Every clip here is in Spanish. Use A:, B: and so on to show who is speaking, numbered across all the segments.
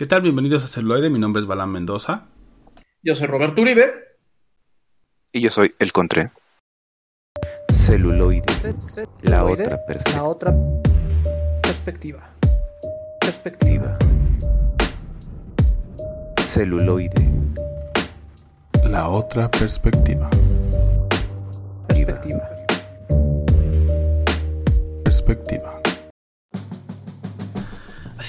A: ¿Qué tal? Bienvenidos a Celuloide. Mi nombre es Balán Mendoza.
B: Yo soy Roberto Uribe.
C: Y yo soy El Contré. Celuloide. La otra perspectiva.
B: La otra perspectiva. Perspectiva.
C: Celuloide.
A: La otra perspectiva.
B: Perspectiva.
A: Perspectiva.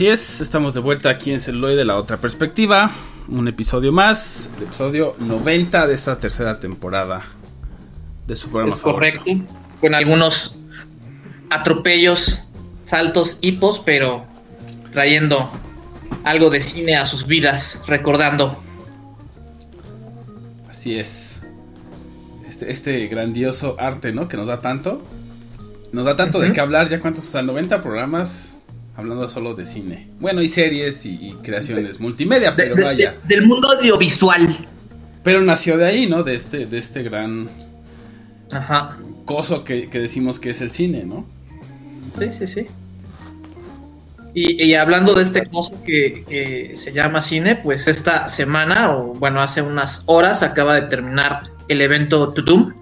A: Así es, estamos de vuelta aquí en Celuloide, la otra perspectiva. Un episodio más, el episodio 90 de esta tercera temporada de su programa.
B: Es correcto. Con algunos atropellos, saltos, hipos, pero trayendo algo de cine a sus vidas, recordando.
A: Así es. Este, este grandioso arte, ¿no? Que nos da tanto. Nos da tanto de qué hablar, ya cuántos, o sea, 90 programas hablando solo de cine. Bueno, y series y, y creaciones multimedia, pero
B: De- de-
A: vaya.
B: de- del mundo audiovisual.
A: Pero nació de ahí, ¿no? De este, de este gran
B: Ajá.
A: coso que, que decimos que es el cine, ¿no?
B: Sí, sí, sí. Y, y hablando de este coso que, que se llama cine, pues esta semana, o bueno, hace unas horas, acaba de terminar el evento Tutum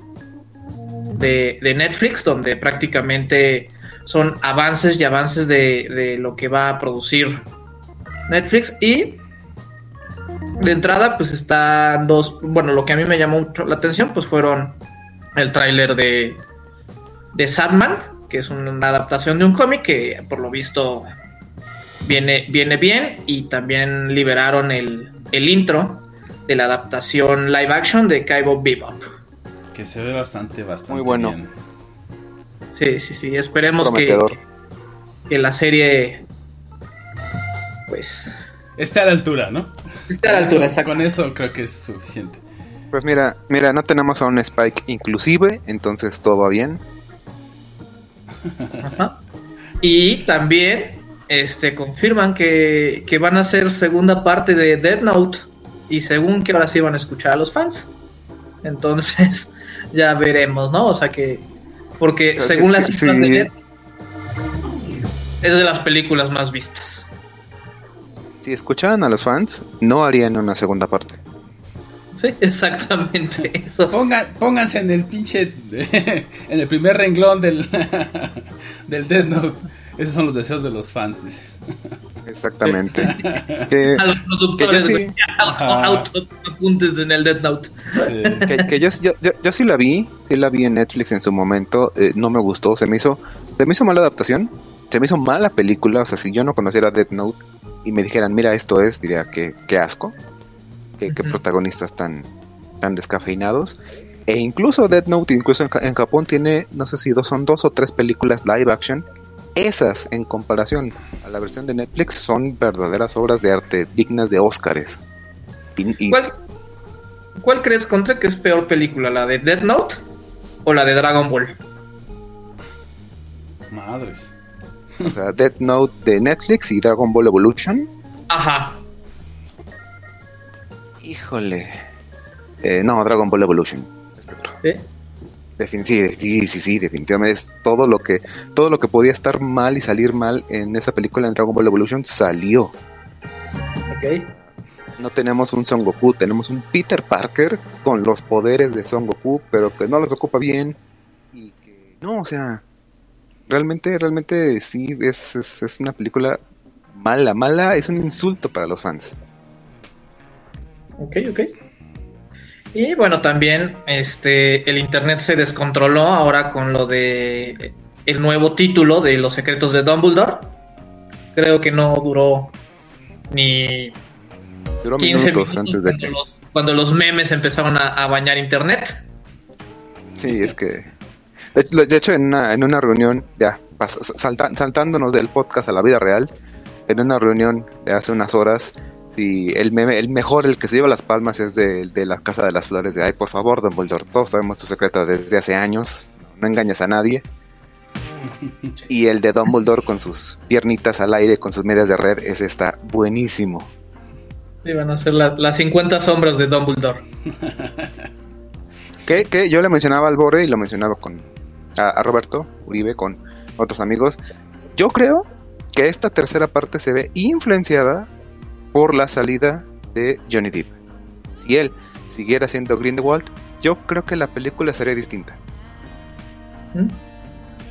B: de, de Netflix, donde prácticamente son avances y avances de, de lo que va a producir Netflix. Y de entrada, pues están dos, bueno, lo que a mí me llamó mucho la atención, pues fueron el tráiler de, de Sadman, que es una adaptación de un cómic que por lo visto viene, viene bien y también liberaron el, el intro de la adaptación live action de Cowboy Bebop.
A: Que se ve bastante, bastante
C: Muy bueno.
A: bien.
B: Sí, sí, sí, esperemos que, que la serie pues
A: Esté a la altura, ¿no?
B: esté a la altura,
A: eso-
B: exacto.
A: Con eso creo que es suficiente.
C: Pues mira, mira, no tenemos a un Spike inclusive, entonces todo va bien.
B: Ajá. Y también este confirman que, que van a hacer segunda parte de Dead Note y según que ahora sí van a escuchar a los fans. Entonces, ya veremos, ¿no? O sea que porque
C: O sea,
B: según
C: sí,
B: las cifras
C: sí.
B: de Net, es de las películas más vistas.
C: Si escucharan a los fans, no harían una segunda parte.
B: Sí, exactamente eso.
A: Pongan, pónganse en el pinche. en el primer renglón del. del Death Note. Esos son los deseos de los fans, dices.
C: Exactamente. que,
B: A los productores
C: sí.
B: güey, auto- auto- apuntes en el Dead Note.
A: Sí.
C: que, que yo, yo, yo, yo sí la vi, sí la vi en Netflix en su momento, eh, no me gustó, se me hizo, se me hizo mala adaptación, se me hizo mala película, o sea, si yo no conociera Death Note y me dijeran, mira, esto es, diría que, qué asco, que, que
B: Ujú.
C: protagonistas tan, tan descafeinados. E incluso Death Note, incluso en, en Japón tiene, no sé si dos, son dos o tres películas live action. Esas, en comparación a la versión de Netflix, son verdaderas obras de arte dignas de Óscares. Y-
B: ¿Cuál, ¿Cuál crees, Contra, que es peor película? ¿La de Dead Note o la de Dragon Ball?
A: Madres.
C: O sea, Death Note de Netflix y Dragon Ball Evolution.
B: Ajá.
C: Híjole. Eh, no, Dragon Ball Evolution. Es. Defin- sí, sí, sí, sí, definitivamente es todo lo que todo lo que podía estar mal y salir mal en esa película en Dragon Ball Evolution salió.
B: Ok.
C: No tenemos un Son Goku, tenemos un Peter Parker con los poderes de Son Goku, pero que no los ocupa bien y que no, o sea, realmente realmente sí es, es, es una película mala, mala, es un insulto para los fans.
B: Ok, ok. Y bueno, también este el internet se descontroló ahora con lo de el nuevo título de Los secretos de Dumbledore. Creo que no duró ni
C: Duró
B: 15
C: minutos
B: minutos
C: antes de
B: cuando,
C: que
B: los, cuando los memes empezaron a, a bañar internet.
C: Sí, es que. De hecho, de hecho, en, una, en una reunión, ya, salta- saltándonos del podcast a la vida real, en una reunión de hace unas horas, si el, meme- el mejor, el que se lleva las palmas es de, de la Casa de las Flores, de ay, por favor, Dumbledore, todos sabemos tu secreto desde hace años, no engañas a nadie. Y el de Dumbledore con sus piernitas al aire, con sus medias de red, ese está buenísimo.
B: Iban a ser la- las 50 sombras de Dumbledore.
C: Que, que yo le mencionaba al Bore y lo mencionaba con a, a Roberto Uribe, con otros amigos. Yo creo que esta tercera parte se ve influenciada por la salida de Johnny Depp. Si él siguiera siendo Grindelwald, yo creo que la película sería distinta.
B: ¿Mm?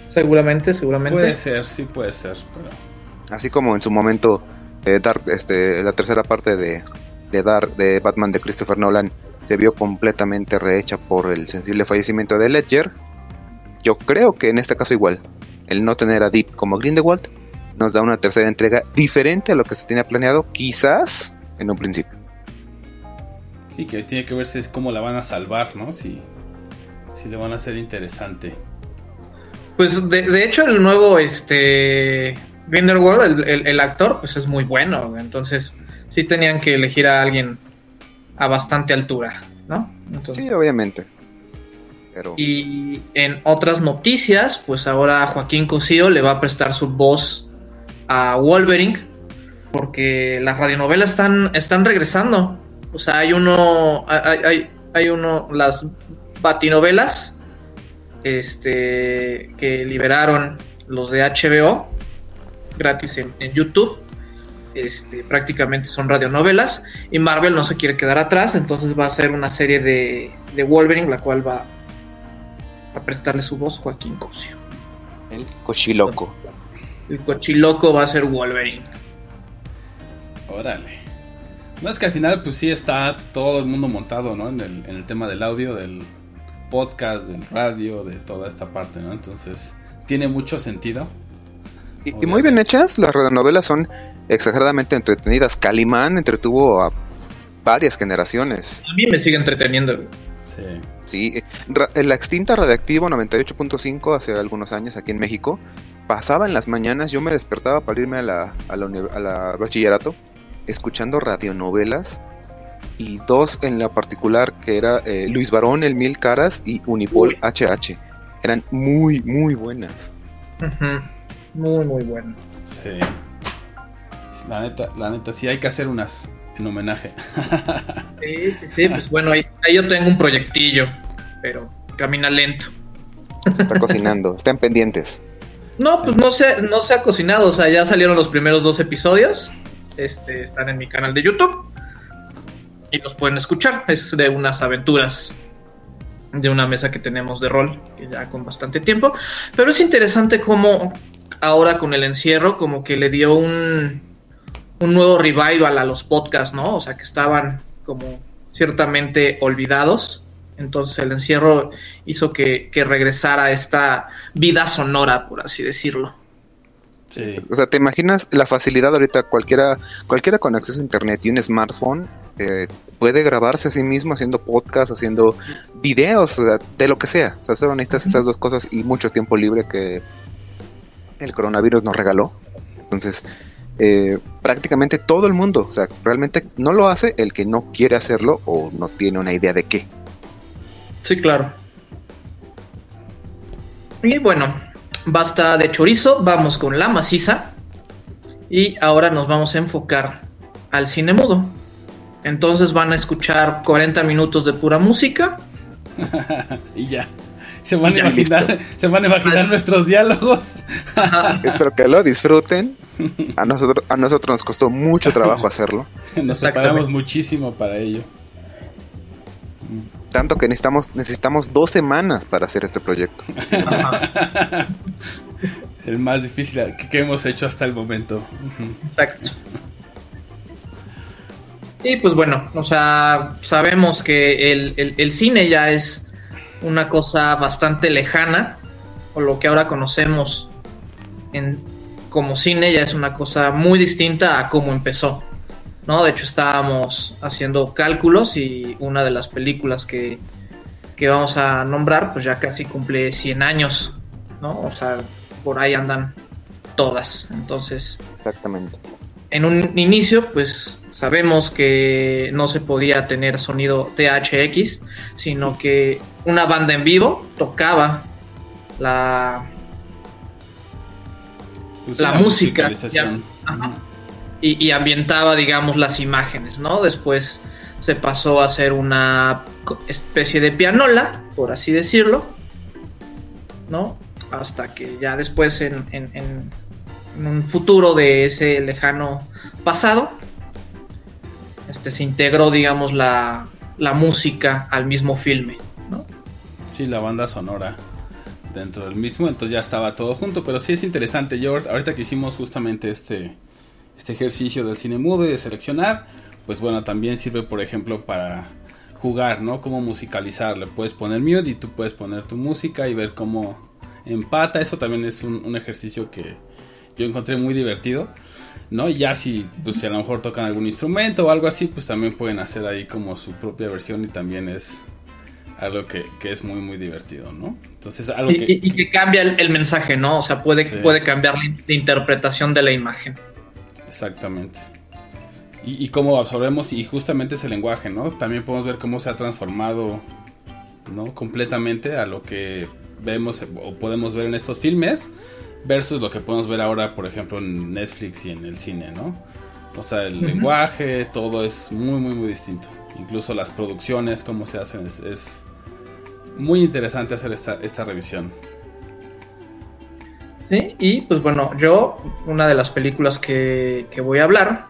B: Seguramente, seguramente.
A: Puede ser, sí puede ser, pero...
C: Así como en su momento eh, Dark, este, la tercera parte de, de, Dark, de Batman de Christopher Nolan se vio completamente rehecha por el sensible fallecimiento de Ledger. Yo creo que en este caso igual, el no tener a Deep como Grindelwald nos da una tercera entrega diferente a lo que se tenía planeado, quizás en un principio.
A: Sí, que tiene que verse cómo la van a salvar, ¿no? Si, si le van a hacer interesante.
B: Pues de, de hecho el nuevo este Grindelwald, el, el, actor, pues es muy bueno. Entonces, sí tenían que elegir a alguien a bastante altura, ¿no?
C: sí, obviamente.
B: Pero... Y en otras noticias, pues ahora Joaquín Cosío le va a prestar su voz a Wolverine, porque las radionovelas están, están regresando. O sea, hay uno, hay, hay, hay uno, las batinovelas este, que liberaron los de HBO gratis en, YouTube. Este, prácticamente son radionovelas y Marvel no se quiere quedar atrás, entonces va a ser una serie de, de Wolverine, la cual va a prestarle su voz Joaquín Cosio.
C: El cochiloco.
B: El cochiloco va a ser Wolverine.
A: Órale. No es que al final pues sí está todo el mundo montado, ¿no? En el, en el tema del audio, del podcast, del radio, de toda esta parte, ¿no? Entonces tiene mucho sentido.
C: Y, muy bien hechas, las radionovelas son exageradamente entretenidas. Calimán entretuvo a varias generaciones.
B: A mí me sigue entreteniendo.
C: Sí. Sí, la extinta Radiactivo 98.5 hace algunos años aquí en México pasaba en las mañanas, yo me despertaba para irme a la, a la, bachillerato escuchando radionovelas y dos en la particular que era eh, Luis Barón, El Mil Caras y Unipol HH. Eran muy, muy buenas.
B: Muy, muy bueno.
A: Sí. La neta, la neta, sí hay que hacer unas en homenaje.
B: sí, sí, sí, pues bueno, ahí, yo tengo un proyectillo, pero camina lento.
C: está cocinando, están pendientes.
B: No, pues no se, no se ha cocinado, o sea, ya salieron los primeros dos episodios. Este, están en mi canal de YouTube. Y los pueden escuchar. Es de unas aventuras de una mesa que tenemos de rol, que ya con bastante tiempo. Pero es interesante cómo ahora con el encierro como que le dio un, un nuevo revival a los podcasts, ¿no? O sea, que estaban como ciertamente olvidados. Entonces el encierro hizo que, que regresara esta vida sonora, por así decirlo.
C: Sí. O sea, ¿te imaginas la facilidad ahorita? Cualquiera, cualquiera con acceso a internet y un smartphone eh, puede grabarse a sí mismo haciendo podcast, haciendo videos, de lo que sea. O sea, solo necesitas esas dos cosas y mucho tiempo libre que el coronavirus nos regaló. Entonces, eh, prácticamente todo el mundo, o sea, realmente no lo hace el que no quiere hacerlo o no tiene una idea de qué.
B: Sí, claro. Y bueno, basta de chorizo, vamos con la maciza. Y ahora nos vamos a enfocar al cine mudo. Entonces van a escuchar 40 minutos de pura música.
A: y ya. Se van, a imaginar, se van a imaginar nuestros diálogos.
C: Espero que lo disfruten. A nosotros, a nosotros nos costó mucho trabajo hacerlo.
A: Nos preparamos muchísimo para ello.
C: Tanto que necesitamos, necesitamos dos semanas para hacer este proyecto.
A: el más difícil que, hemos hecho hasta el momento.
B: Exacto. Y pues bueno, o sea, sabemos que el, el cine ya es una cosa bastante lejana, o lo que ahora conocemos en, como cine ya es una cosa muy distinta a cómo empezó. ¿No? De hecho estábamos haciendo cálculos y una de las películas que, que vamos a nombrar pues ya casi cumple 100 años, ¿no? O sea, por ahí andan todas. Entonces,
C: exactamente.
B: En un inicio, pues sabemos que no se podía tener sonido THX, sino que una banda en vivo tocaba la, pues la música y, ambientaba, digamos, las imágenes, ¿no? Después se pasó a hacer una especie de pianola, por así decirlo, ¿no? Hasta que ya después en, en un futuro de ese lejano pasado, este, se integró, digamos, la, la música al mismo filme, ¿no?
A: Sí, la banda sonora dentro del mismo, entonces ya estaba todo junto, pero sí es interesante. Yo ahorita que hicimos justamente este, este ejercicio del cine mudo y de seleccionar, pues bueno, también sirve, por ejemplo, para jugar, ¿no? Cómo musicalizar. Le puedes poner mute y tú puedes poner tu música y ver cómo empata. Eso también es un, ejercicio que yo encontré muy divertido. ¿no? Ya si, pues, si a lo mejor tocan algún instrumento o algo así, pues también pueden hacer ahí como su propia versión y también es algo que, es muy, muy divertido, ¿no? Entonces, algo
B: y, que... Y, que cambia el, mensaje, ¿no? O sea, puede, puede cambiar la, interpretación de la imagen.
A: Exactamente y, cómo absorbemos y justamente ese lenguaje, ¿no? También podemos ver cómo se ha transformado, ¿no? Completamente a lo que vemos o podemos ver en estos filmes versus lo que podemos ver ahora, por ejemplo, en Netflix y en el cine, ¿no? O sea, el lenguaje, todo es muy, muy, muy distinto. Incluso las producciones, cómo se hacen, es, muy interesante hacer esta, esta revisión.
B: Y pues bueno, yo, una de las películas que, que voy a hablar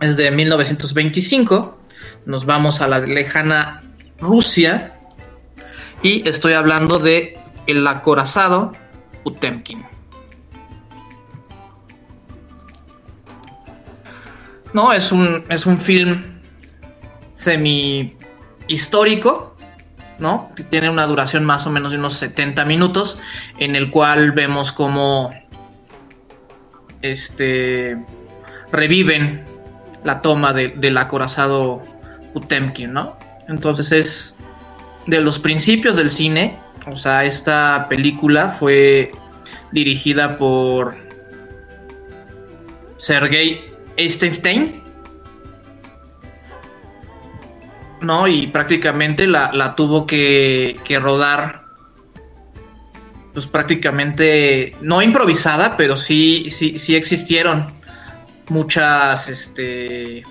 B: es de 1925. Nos vamos a la lejana Rusia y estoy hablando de El acorazado Utemkin. No, es un, es un film semi histórico, ¿no? Que tiene una duración más o menos de unos 70 minutos, en el cual vemos cómo este reviven la toma del acorazado Utemkin, ¿no? Entonces es de los principios del cine, o sea, esta película fue dirigida por Sergei Eisenstein, ¿no? Y prácticamente la, tuvo que, que, rodar, pues prácticamente, no improvisada, pero sí, sí, sí existieron muchas este,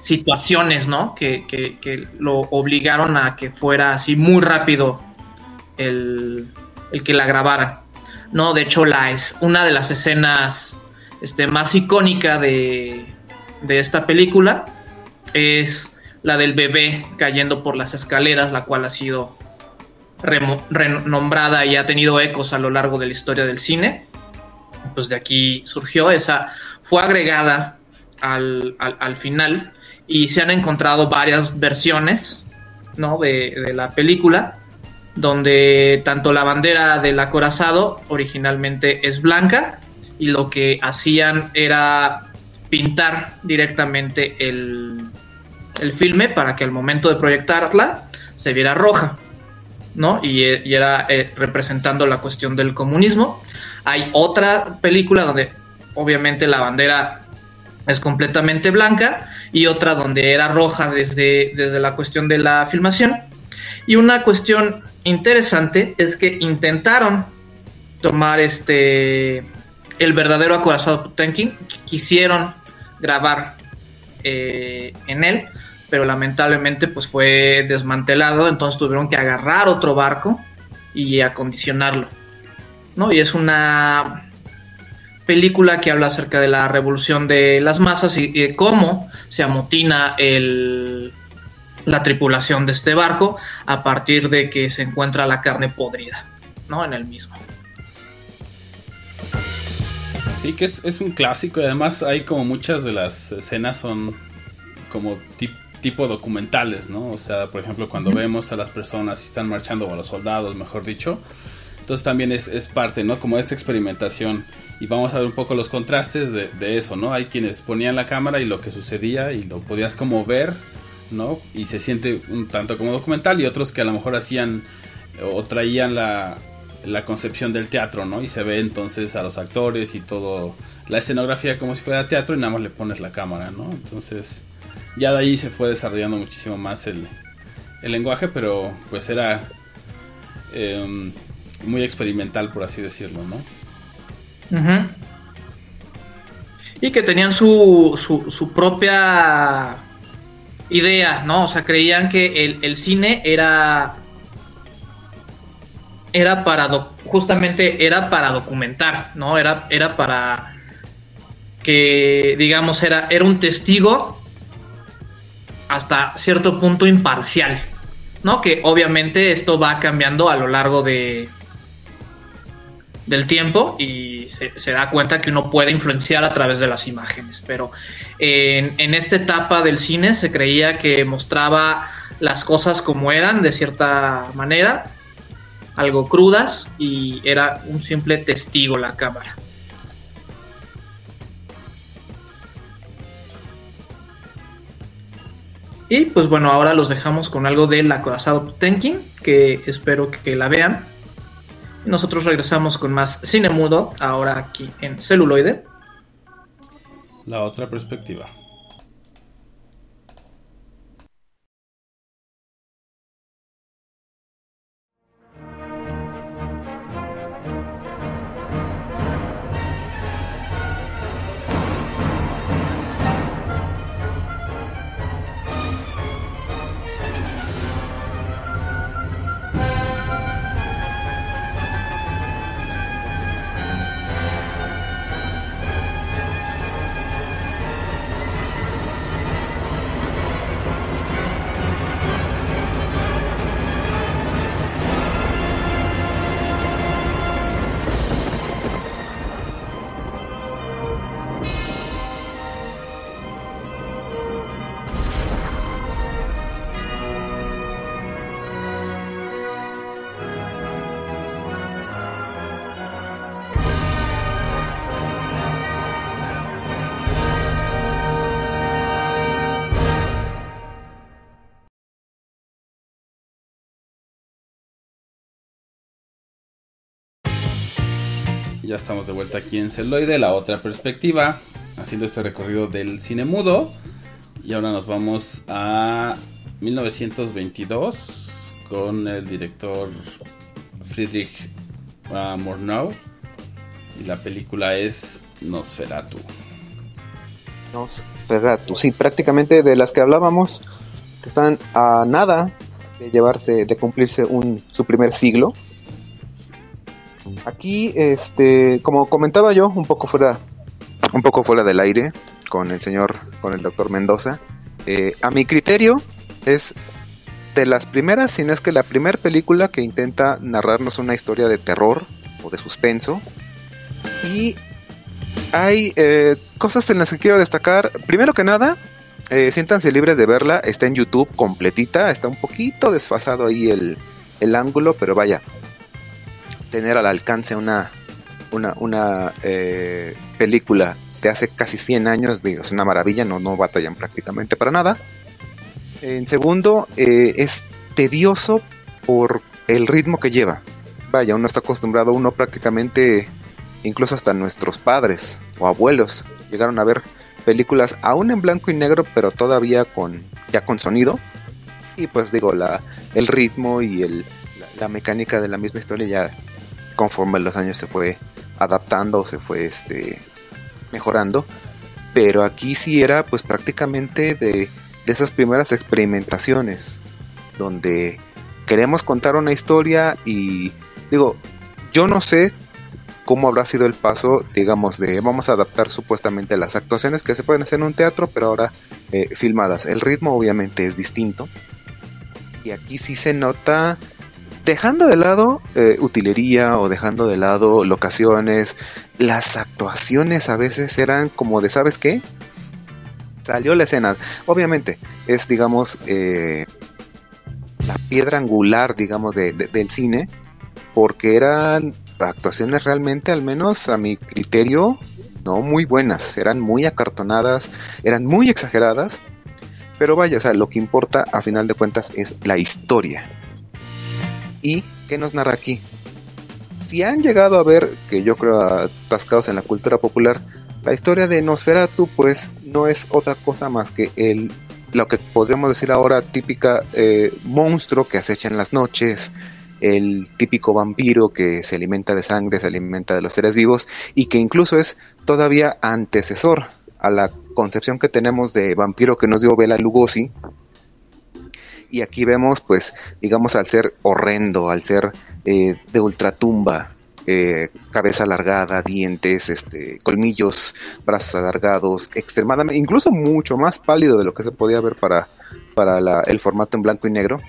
B: situaciones, ¿no? Que, lo obligaron a que fuera así muy rápido el, que la grabara. No, de hecho, la es una de las escenas este, más icónica de, de esta película es la del bebé cayendo por las escaleras, la cual ha sido renombrada y ha tenido ecos a lo largo de la historia del cine. Pues de aquí surgió esa fue agregada al, final y se han encontrado varias versiones ¿no? de, la película donde tanto la bandera del acorazado originalmente es blanca y lo que hacían era pintar directamente el, el filme para que al momento de proyectarla se viera roja, ¿no? Y, era eh, representando la cuestión del comunismo. Hay otra película donde obviamente la bandera es completamente blanca y otra donde era roja desde, desde la cuestión de la filmación. Y una cuestión interesante es que intentaron tomar este el verdadero acorazado Putenkin, quisieron grabar eh, en él, pero lamentablemente pues fue desmantelado, entonces tuvieron que agarrar otro barco y acondicionarlo. ¿no? Y es una película que habla acerca de la revolución de las masas y, de cómo se amotina el, la tripulación de este barco a partir de que se encuentra la carne podrida, ¿no? En el mismo.
A: Sí, que es, un clásico y además hay como muchas de las escenas son como tipo documentales, ¿no? O sea, por ejemplo, cuando vemos a las personas y están marchando, o a los soldados, mejor dicho, entonces también es, parte, ¿no? Como esta experimentación. Y vamos a ver un poco los contrastes de, eso, ¿no? Hay quienes ponían la cámara y lo que sucedía y lo podías como ver, ¿no? Y se siente un tanto como documental y otros que a lo mejor hacían o traían la, la concepción del teatro, ¿no? Y se ve entonces a los actores y todo, la escenografía como si fuera teatro y nada más le pones la cámara, ¿no? Entonces ya de ahí se fue desarrollando muchísimo más el, el lenguaje, pero pues era... Eh, muy experimental, por así decirlo, ¿no?
B: Y que tenían su, su, propia idea, ¿no? O sea, creían que el, cine era era para justamente era para documentar, ¿no? Era, era para que digamos era, era un testigo hasta cierto punto imparcial, ¿no? Que obviamente esto va cambiando a lo largo de del tiempo y se, da cuenta que uno puede influenciar a través de las imágenes. Pero en, en, esta etapa del cine se creía que mostraba las cosas como eran de cierta manera, algo crudas y era un simple testigo la cámara. Y pues bueno, ahora los dejamos con algo del acorazado Tenkin, que espero que la vean. Nosotros regresamos con más cine mudo, ahora aquí en celuloide.
A: La otra perspectiva. Ya estamos de vuelta aquí en Celoide, la otra perspectiva, haciendo este recorrido del cine mudo. Y ahora nos vamos a 1922 con el director Friedrich uh, Murnau. Y la película es Nosferatu.
C: Nosferatu, sí, prácticamente de las que hablábamos, que están a nada de llevarse, de cumplirse un, su primer siglo Aquí, este, como comentaba yo, un poco fuera, un poco fuera del aire con el señor, con el doctor Mendoza. Eh, a mi criterio es de las primeras, si no es que la primera película que intenta narrarnos una historia de terror o de suspenso. Y hay eh, cosas en las que quiero destacar. Primero que nada, eh, siéntanse libres de verla. Está en YouTube completita. Está un poquito desfasado ahí el, el ángulo, pero vaya, tener al alcance una, una, eh, película de hace casi 100 años, es una maravilla, no, no batallan prácticamente para nada. En segundo, eh, es tedioso por el ritmo que lleva. Vaya, uno está acostumbrado, uno prácticamente, incluso hasta nuestros padres o abuelos, llegaron a ver películas aún en blanco y negro, pero todavía con ya con sonido. Y pues digo, la, el ritmo y el, la mecánica de la misma historia ya conforme los años se fue adaptando, se fue este, mejorando. Pero aquí sí era pues prácticamente de, de esas primeras experimentaciones donde queremos contar una historia y digo, yo no sé cómo habrá sido el paso, digamos, de vamos a adaptar supuestamente las actuaciones que se pueden hacer en un teatro, pero ahora eh, filmadas. El ritmo obviamente es distinto. Y aquí sí se nota dejando de lado eh, utilería o dejando de lado locaciones, las actuaciones a veces eran como de, ¿sabes qué? Salió la escena. Obviamente, es, digamos, eh, la piedra angular, digamos, del cine, porque eran actuaciones realmente, al menos a mi criterio, no muy buenas. Eran muy acartonadas, eran muy exageradas. Pero vaya, o sea, lo que importa a final de cuentas es la historia ¿Y qué nos narra aquí? Si han llegado a ver, que yo creo atascados en la cultura popular, la historia de Nosferatu pues no es otra cosa más que el, lo que podríamos decir ahora típica eh, monstruo que acecha en las noches, el típico vampiro que se alimenta de sangre, se alimenta de los seres vivos y que incluso es todavía antecesor a la concepción que tenemos de vampiro que nos dio Bela Lugosi y aquí vemos, pues, digamos, al ser horrendo, al ser eh, de ultratumba, eh, cabeza alargada, dientes, este, colmillos, brazos alargados, extremadamente, incluso mucho más pálido de lo que se podía ver para, para el formato en blanco y negro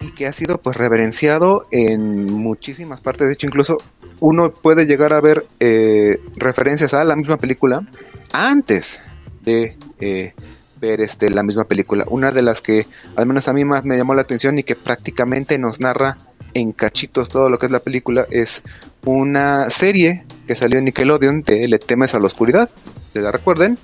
C: y que ha sido pues reverenciado en muchísimas partes. De hecho, incluso uno puede llegar a ver eh, referencias a la misma película antes de eh, ver este, la misma película. Una de las que al menos a mí más me llamó la atención y que prácticamente nos narra en cachitos todo lo que es la película es una serie que salió en Nickelodeon de Le temes a la oscuridad, se la recuerden,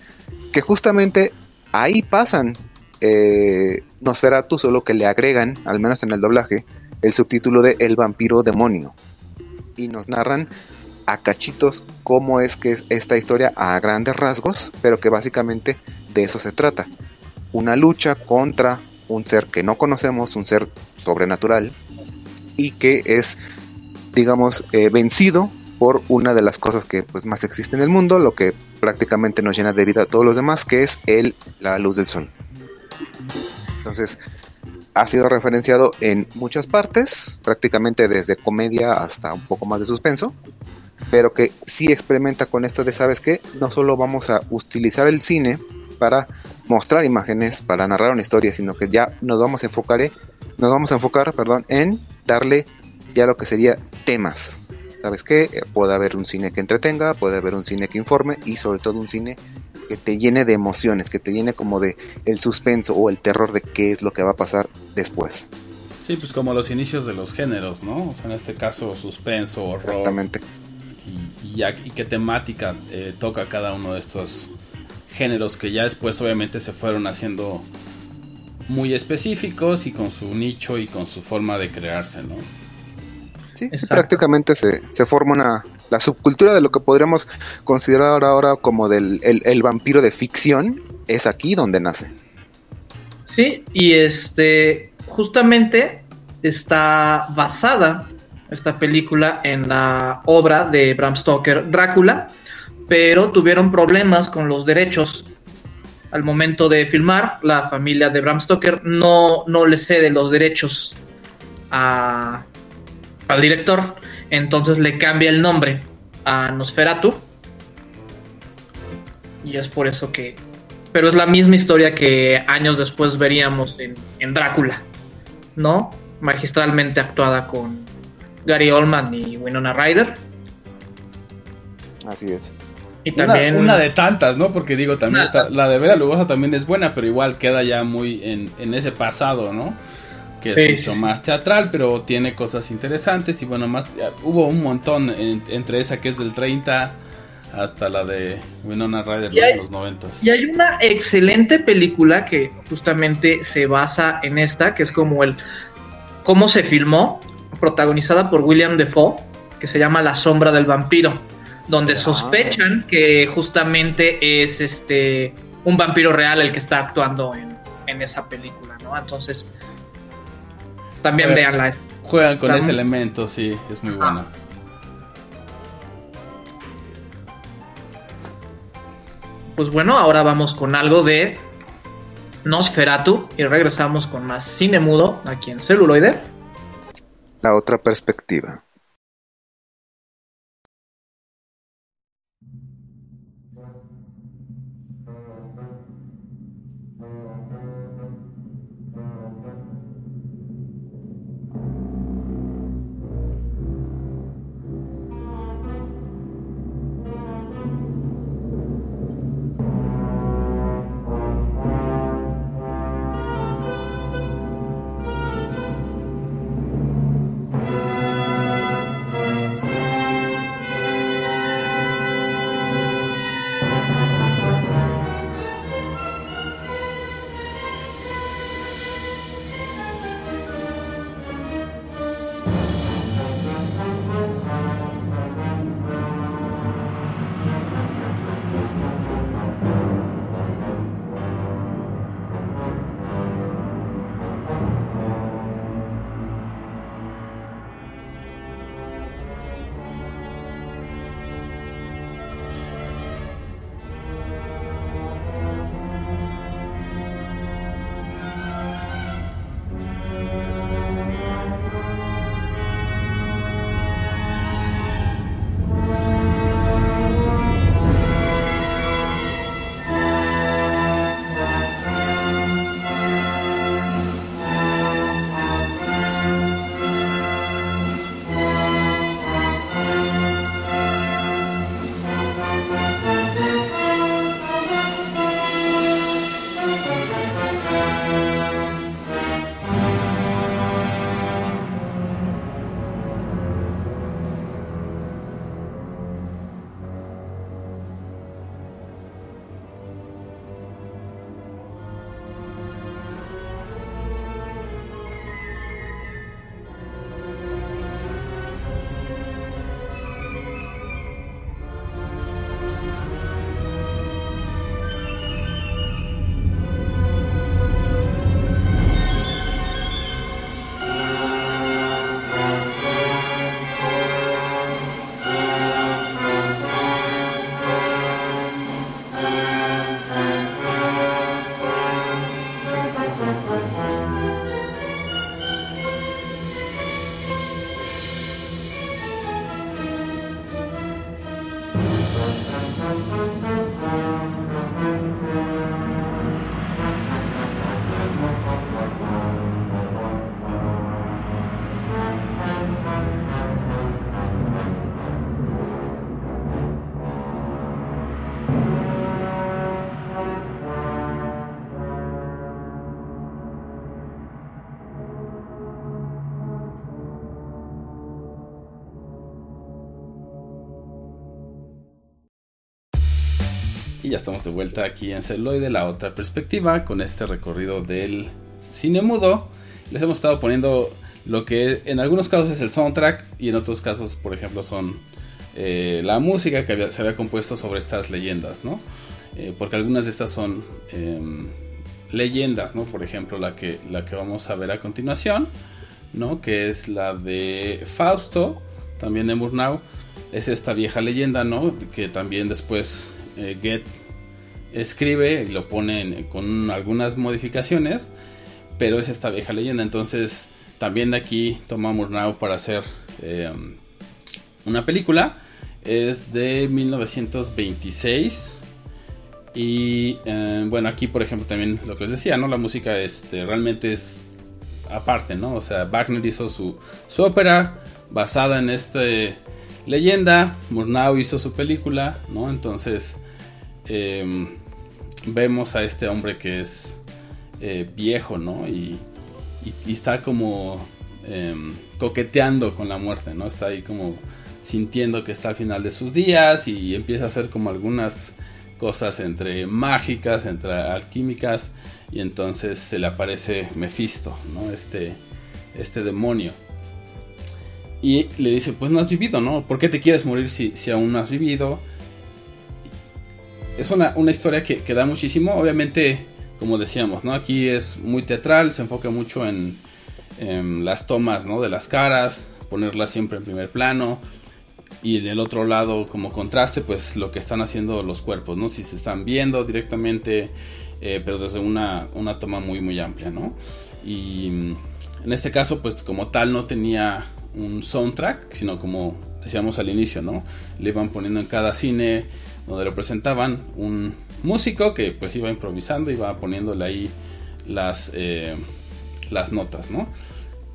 C: que justamente ahí pasan eh, Nosferatu, solo que le agregan, al menos en el doblaje, el subtítulo de El vampiro demonio. Y nos narran a cachitos cómo es que es esta historia a grandes rasgos, pero que básicamente de eso se trata. Una lucha contra un ser que no conocemos, un ser sobrenatural, y que es, digamos, eh, vencido por una de las cosas que pues, más existe en el mundo, lo que prácticamente nos llena de vida a todos los demás, que es el, la luz del sol. Entonces, ha sido referenciado en muchas partes, prácticamente desde comedia hasta un poco más de suspenso, pero que sí experimenta con esto de, ¿sabes qué? No solo vamos a utilizar el cine para mostrar imágenes, para narrar una historia, sino que ya nos vamos a enfocar, eh, nos vamos a enfocar, perdón, en darle ya lo que sería temas. ¿Sabes qué? Eh, puede haber un cine que entretenga, puede haber un cine que informe y sobre todo un cine que te llene de emociones, que te llene como de el suspenso o el terror de qué es lo que va a pasar después.
A: Sí, pues como los inicios de los géneros, ¿no? O sea, en este caso suspenso, horror.
C: Exactamente.
A: Y, y, qué temática eh, toca cada uno de estos géneros que ya después obviamente se fueron haciendo muy específicos y con su nicho y con su forma de crearse, ¿no?
C: Sí, prácticamente se, se forma una, la subcultura de lo que podríamos considerar ahora como del el, vampiro de ficción es aquí donde nace.
B: Sí, y este justamente está basada esta película en la obra de Bram Stoker, Drácula, pero tuvieron problemas con los derechos al momento de filmar. La familia de Bram Stoker no, no le cede los derechos a, al director entonces le cambia el nombre a Nosferatu. Y es por eso que... Pero es la misma historia que años después veríamos en, Drácula, ¿no? Magistralmente actuada con Gary Oldman y Winona Ryder.
C: Así es.
A: Y también... Una, de tantas, ¿no? Porque digo, también está, la de Vera Lugosa también es buena, pero igual queda ya muy en, en ese pasado, ¿no? que es mucho más teatral, pero tiene cosas interesantes y bueno, más hubo un montón entre esa que es del 30 hasta la de Winona Ryder de los 90.
B: Y hay una excelente película que justamente se basa en esta, que es como el cómo se filmó, protagonizada por William Defoe, que se llama La sombra del vampiro, donde sospechan que justamente es este un vampiro real el que está actuando en, en esa película, ¿no? Entonces, también veanla.
A: Juegan con ese elemento, sí, es muy bueno.
B: Pues bueno, ahora vamos con algo de Nosferatu y regresamos con más cine mudo aquí en celuloide.
C: La otra perspectiva.
A: Ya estamos de vuelta aquí en Celoide, la otra perspectiva, con este recorrido del cine mudo. Les hemos estado poniendo lo que en algunos casos es el soundtrack y en otros casos, por ejemplo, son eh, la música que se había compuesto sobre estas leyendas, ¿no? Eh, porque algunas de estas son em, leyendas, ¿no? Por ejemplo, la que, la que vamos a ver a continuación, ¿no? Que es la de Fausto, también de Murnau. Es esta vieja leyenda, ¿no? Que también después eh, Get escribe y lo pone con algunas modificaciones, pero es esta vieja leyenda. Entonces, también de aquí toma Murnau para hacer em, una película. Es de 1926 y eh, bueno, aquí por ejemplo también lo que les decía, ¿no? La música este, realmente es aparte, ¿no? O sea, Wagner hizo su, su ópera basada en esta leyenda, Murnau hizo su película, ¿no? Entonces em, vemos a este hombre que es eh, viejo, ¿no? Y, está como em, coqueteando con la muerte, ¿no? Está ahí como sintiendo que está al final de sus días y empieza a hacer como algunas cosas entre mágicas, entre alquímicas, y entonces se le aparece Mephisto, ¿no? Este, este demonio. Y le dice, pues no has vivido, ¿no? ¿Por qué te quieres morir si, si aún no has vivido? Es una, historia que, que, da muchísimo, obviamente, como decíamos, ¿no? Aquí es muy teatral, se enfoca mucho en, las tomas, ¿no? De las caras, ponerlas siempre en primer plano y en el otro lado como contraste pues lo que están haciendo los cuerpos, ¿no? Si se están viendo directamente, eh, pero desde una, una, toma muy muy amplia, ¿no? Y mm, en este caso pues como tal no tenía un soundtrack, sino como decíamos al inicio, ¿no? Le iban poniendo en cada cine donde lo presentaban un músico que pues iba improvisando, iba poniéndole ahí las, eh, las notas, ¿no?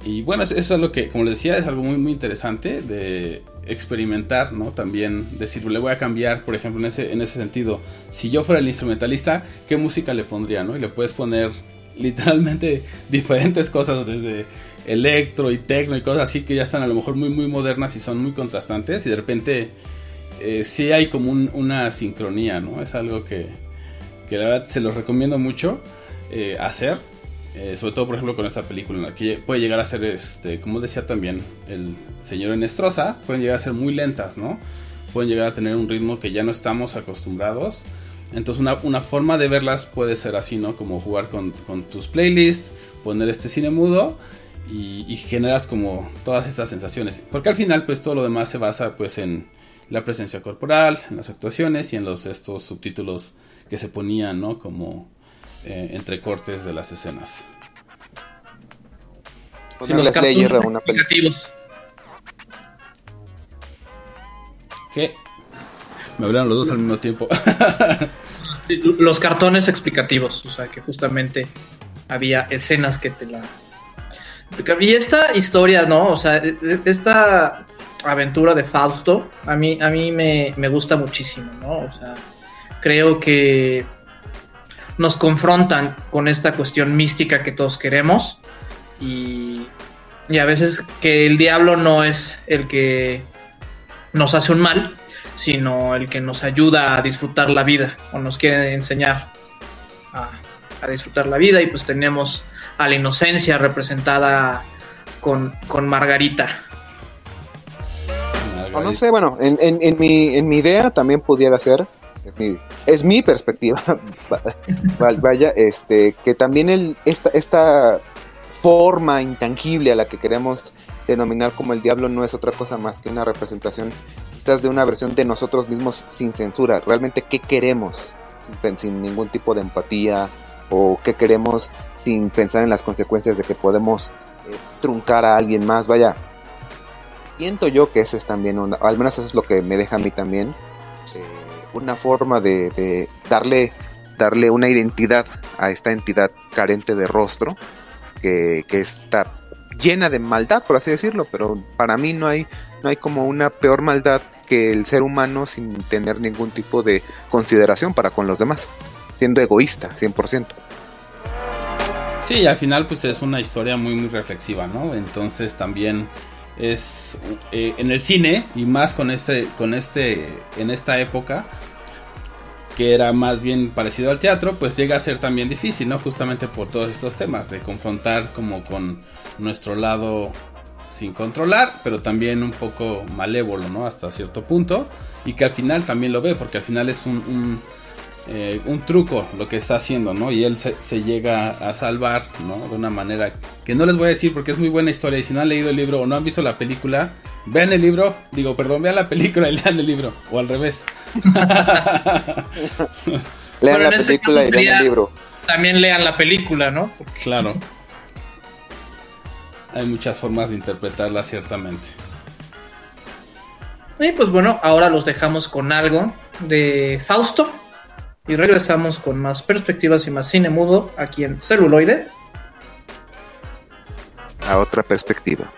A: Y bueno, eso es lo que, como les decía, es algo muy, muy interesante de experimentar, ¿no? También decir, le voy a cambiar, por ejemplo, en ese, en ese sentido, si yo fuera el instrumentalista, ¿qué música le pondría, ¿no? Y le puedes poner literalmente diferentes cosas, desde electro y tecno y cosas así que ya están a lo mejor muy, muy modernas y son muy contrastantes y de repente eh, sí hay como una sincronía, ¿no? Es algo que, que la verdad se los recomiendo mucho eh, hacer eh, sobre todo, por ejemplo, con esta película, que puede llegar a ser, este, como decía también el señor Enestrosa, pueden llegar a ser muy lentas, ¿no? Pueden llegar a tener un ritmo que ya no estamos acostumbrados. Entonces, una, forma de verlas puede ser así, ¿no? Como jugar con, tus playlists, poner este cine mudo y, generas como todas estas sensaciones. Porque al final, pues todo lo demás se basa, pues, en la presencia corporal, en las actuaciones y en los estos subtítulos que se ponían, ¿no? Como eh, entre cortes de las escenas.
B: Sí, los cartones explicativos.
A: ¿Qué? Me hablaron los dos al mismo tiempo.
B: los cartones explicativos, o sea que justamente había escenas que te la... Y esta historia, ¿no? O sea, e, e, esta aventura de Fausto, a mí, a mí me, me gusta muchísimo, ¿no? O sea, creo que nos confrontan con esta cuestión mística que todos queremos y, a veces que el diablo no es el que nos hace un mal, sino el que nos ayuda a disfrutar la vida o nos quiere enseñar a, disfrutar la vida y pues tenemos a la inocencia representada con, Margarita.
C: No sé, bueno, en, en, mi, en mi idea también pudiera ser es mi, es mi perspectiva, vaya, este, que también el, esta, esta forma intangible a la que queremos denominar como el diablo no es otra cosa más que una representación quizás de una versión de nosotros mismos sin censura, realmente qué queremos sin, sin ningún tipo de empatía o qué queremos sin pensar en las consecuencias de que podemos eh, truncar a alguien más, vaya, siento yo que ese es también una, al menos eso es lo que me deja a mí también, eh, una forma de, darle, darle una identidad a esta entidad carente de rostro, que, está llena de maldad, por así decirlo, pero para mí no hay, no hay como una peor maldad que el ser humano sin tener ningún tipo de consideración para con los demás, siendo egoísta, 100%.
A: Sí, al final pues es una historia muy muy reflexiva, ¿no? Entonces también es eh, en el cine y más con este con este en esta época que era más bien parecido al teatro, pues llega a ser también difícil, ¿no? Justamente por todos estos temas, de confrontar como con nuestro lado sin controlar, pero también un poco malévolo, ¿no? Hasta cierto punto, y que al final también lo ve, porque al final es un, un, eh, truco lo que está haciendo, ¿no? Y él se, llega a salvar, ¿no? De una manera que no les voy a decir porque es muy buena historia, y si no han leído el libro o no han visto la película, vean el libro, digo, perdón, vean la película y lean el libro, o al revés.
C: lean la este película y lean el libro.
B: También lean la película, ¿no?
A: Claro. Hay muchas formas de interpretarla, ciertamente.
B: Y pues bueno, ahora los dejamos con algo de Fausto. Y regresamos con más perspectivas y más cine mudo aquí en celuloide.
C: A otra perspectiva.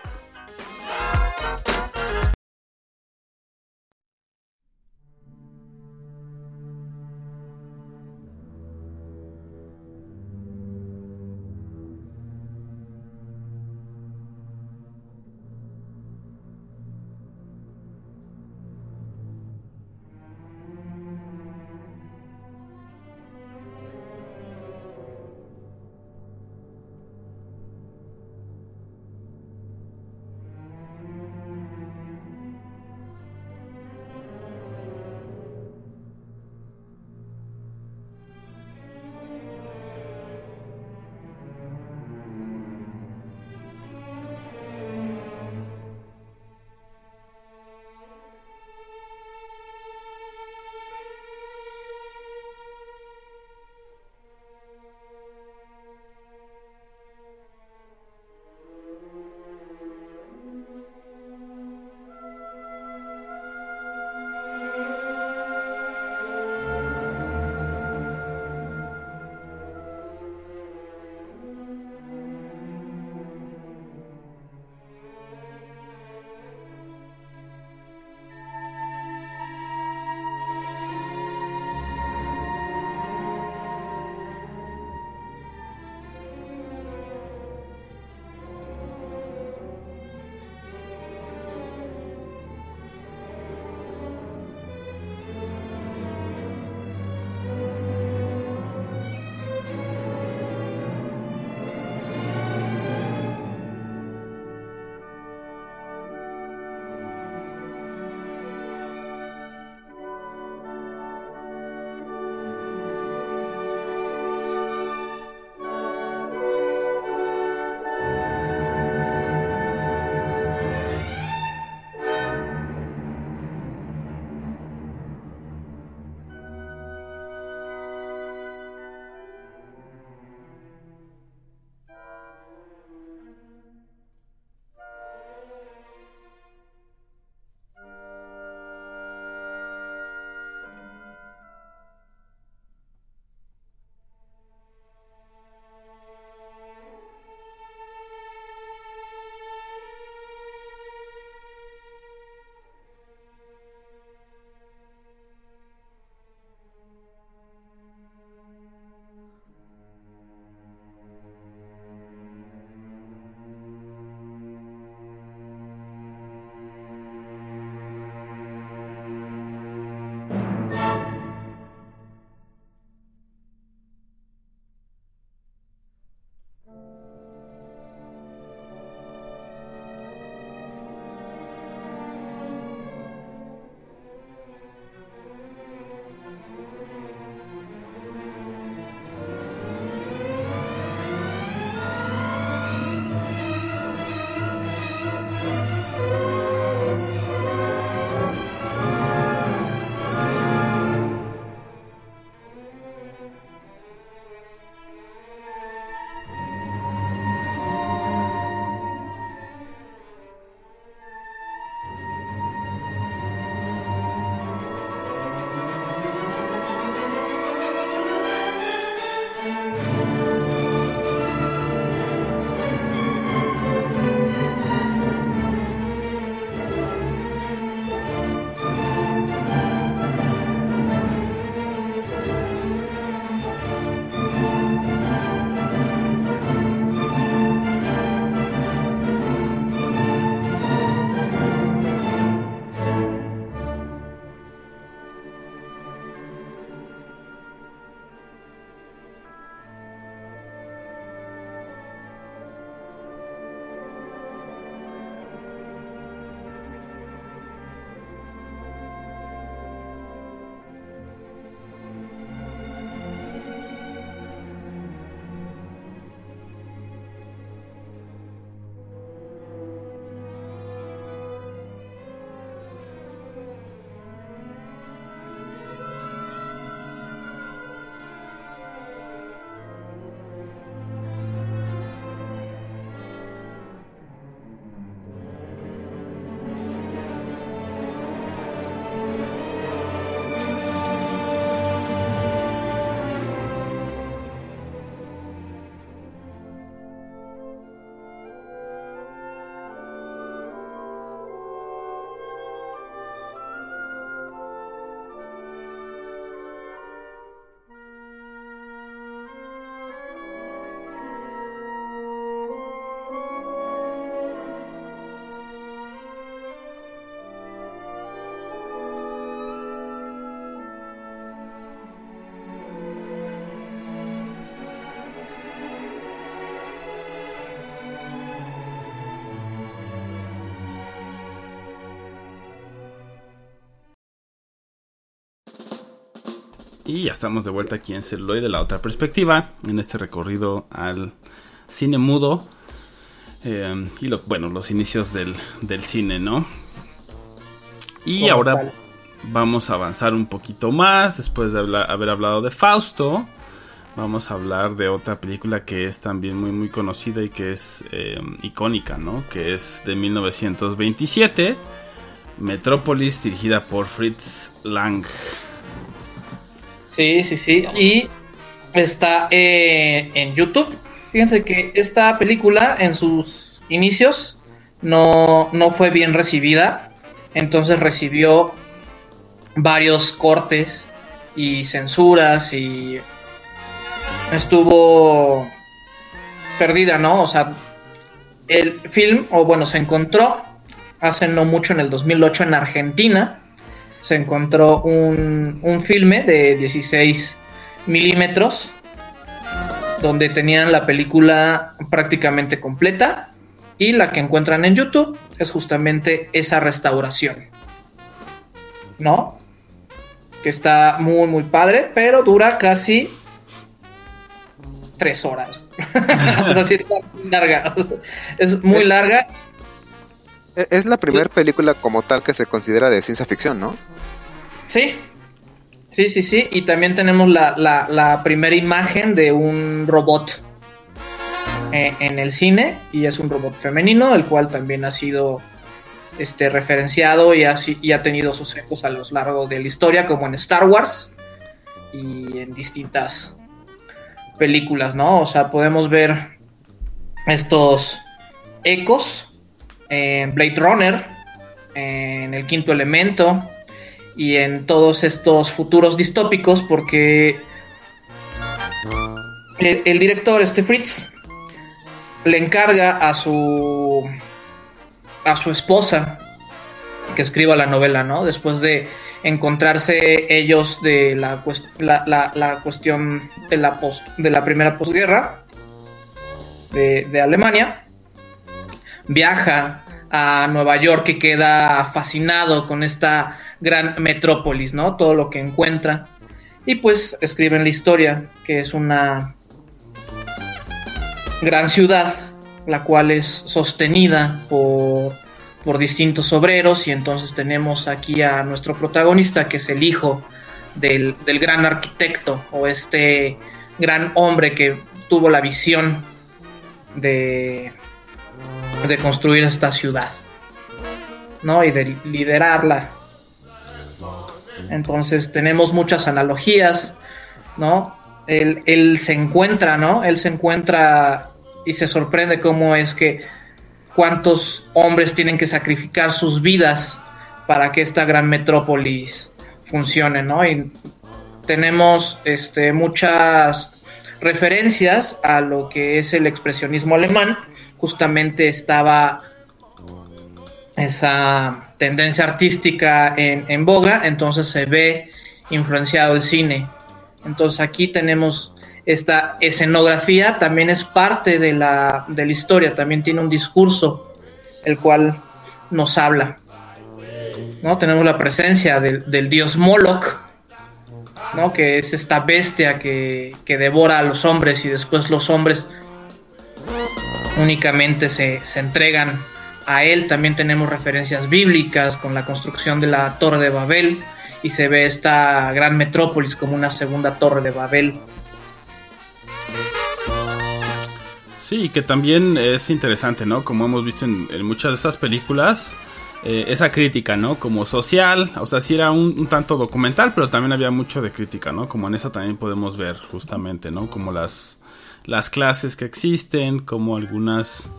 A: Y ya estamos de vuelta aquí en Celuloid de la otra perspectiva, en este recorrido al cine mudo. Eh, y lo, bueno, los inicios del, del cine, ¿no? Y ahora vamos a avanzar un poquito más, después de haber hablado de Fausto. Vamos a hablar de otra película que es también muy muy conocida y que es eh, icónica, ¿no? Que es de 1927, Metrópolis, dirigida por Fritz Lang.
B: Sí, sí, sí. Y está eh, en YouTube. Fíjense que esta película en sus inicios no, no fue bien recibida. Entonces recibió varios cortes y censuras y estuvo perdida, ¿no? O sea, el film, o bueno, se encontró hace no mucho en el 2008 en Argentina, se encontró un, un filme de 16 milímetros donde tenían la película prácticamente completa y la que encuentran en YouTube es justamente esa restauración. ¿No? Que está muy, muy padre, pero dura casi tres horas. o sea, sí está muy larga. es muy larga.
C: E-, es la primera película como tal que se considera de ciencia ficción, ¿no?
B: Sí. Sí, sí, sí. Y también tenemos la, la, primera imagen de un robot eh, en el cine. Y es un robot femenino, el cual también ha sido este, referenciado y ha, y ha tenido sus ecos a lo largo de la historia, como en Star Wars y en distintas películas, ¿no? O sea, podemos ver estos ecos en Blade Runner, en El Quinto Elemento y en todos estos futuros distópicos porque el, director, este Fritz, le encarga a su a su esposa que escriba la novela, ¿no? Después de encontrarse ellos de la, la, cuestión de la, post, de la primera posguerra de, de Alemania, viaja a Nueva York y queda fascinado con esta gran metrópolis, ¿no? Todo lo que encuentra. Y pues escriben la historia, que es una gran ciudad, la cual es sostenida por por distintos obreros y entonces tenemos aquí a nuestro protagonista que es el hijo del, gran arquitecto o este gran hombre que tuvo la visión de, de construir esta ciudad ¿no? y de liderarla entonces tenemos muchas analogías ¿no? Él, se encuentra, ¿no? Él se encuentra y se sorprende cómo es que cuántos hombres tienen que sacrificar sus vidas para que esta gran metrópolis funcione, ¿no? Y tenemos este, muchas referencias a lo que es el expresionismo alemán. Justamente estaba esa tendencia artística en, en boga, entonces se ve influenciado el cine. Entonces aquí tenemos esta escenografía también es parte de la, de la historia, también tiene un discurso el cual nos habla. ¿no? Tenemos la presencia del, dios Moloch, ¿no? que es esta bestia que, que, devora a los hombres y después los hombres únicamente se, se entregan a él. También tenemos referencias bíblicas con la construcción de la Torre de Babel y se ve esta gran metrópolis como una segunda Torre de Babel
A: Sí, que también es interesante, ¿no? Como hemos visto en, muchas de estas películas, eh, esa crítica, ¿no? Como social, o sea, sí era un, tanto documental, pero también había mucho de crítica, ¿no? Como en esa también podemos ver, justamente, ¿no? Como las, las clases que existen, como algunas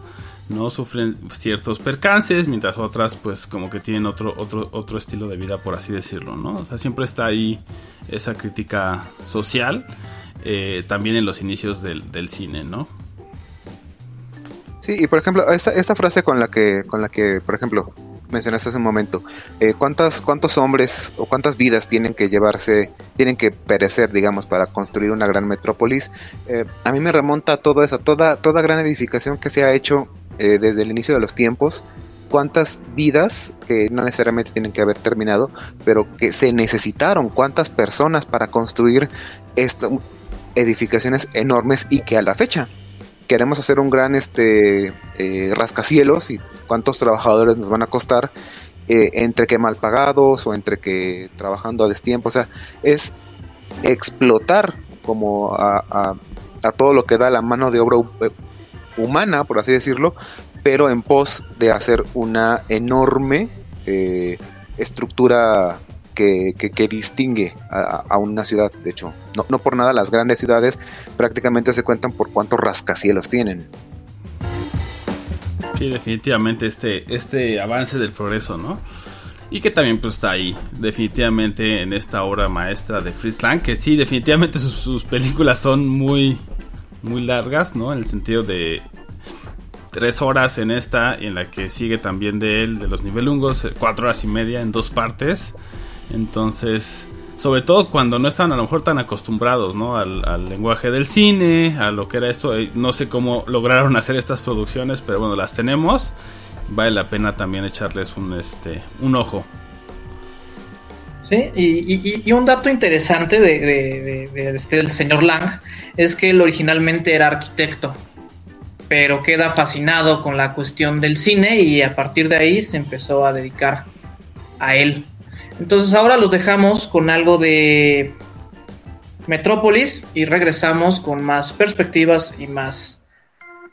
A: no sufren ciertos percances, mientras otras pues como que tienen otro, otro, otro estilo de vida, por así decirlo, ¿no? O sea, siempre está ahí esa crítica social, eh, también en los inicios del, del cine, ¿no?
C: Sí, y por ejemplo, esta, esta frase con la que, con la que, por ejemplo, mencionaste hace un momento, eh, ¿cuántas, ¿cuántos hombres o cuántas vidas tienen que llevarse, tienen que perecer, digamos, para construir una gran metrópolis? Eh, a mí me remonta a todo eso, toda, toda gran edificación que se ha hecho eh, desde el inicio de los tiempos, cuántas vidas, que no necesariamente tienen que haber terminado, pero que se necesitaron, cuántas personas para construir estas edificaciones enormes y que a la fecha queremos hacer un gran este eh, rascacielos y cuántos trabajadores nos van a costar eh, entre que mal pagados o entre que trabajando a destiempo, o sea, es explotar como a, todo lo que da la mano de obra eh, humana, por así decirlo, pero en pos de hacer una enorme estructura que, distingue a, una ciudad. De hecho, no, no por nada las grandes ciudades prácticamente se cuentan por cuántos rascacielos tienen.
A: Sí, definitivamente este, este avance del progreso, ¿no? Y que también pues está ahí, definitivamente en esta obra maestra de Fritz Lang, que sí, definitivamente sus, películas son muy, muy largas, ¿no? En el sentido de tres horas en esta, en la que sigue también de él, de los nivelungos, cuatro horas y media en dos partes. Entonces, sobre todo cuando no estaban a lo mejor tan acostumbrados ¿no? al, lenguaje del cine, a lo que era esto. Eh, no sé cómo lograron hacer estas producciones, pero bueno, las tenemos. Vale la pena también echarles un, este, un ojo.
B: Sí, y, un dato interesante de, este, del señor Lang es que él originalmente era arquitecto, pero queda fascinado con la cuestión del cine y a partir de ahí se empezó a dedicar a él. Entonces ahora los dejamos con algo de Metrópolis y regresamos con más perspectivas y más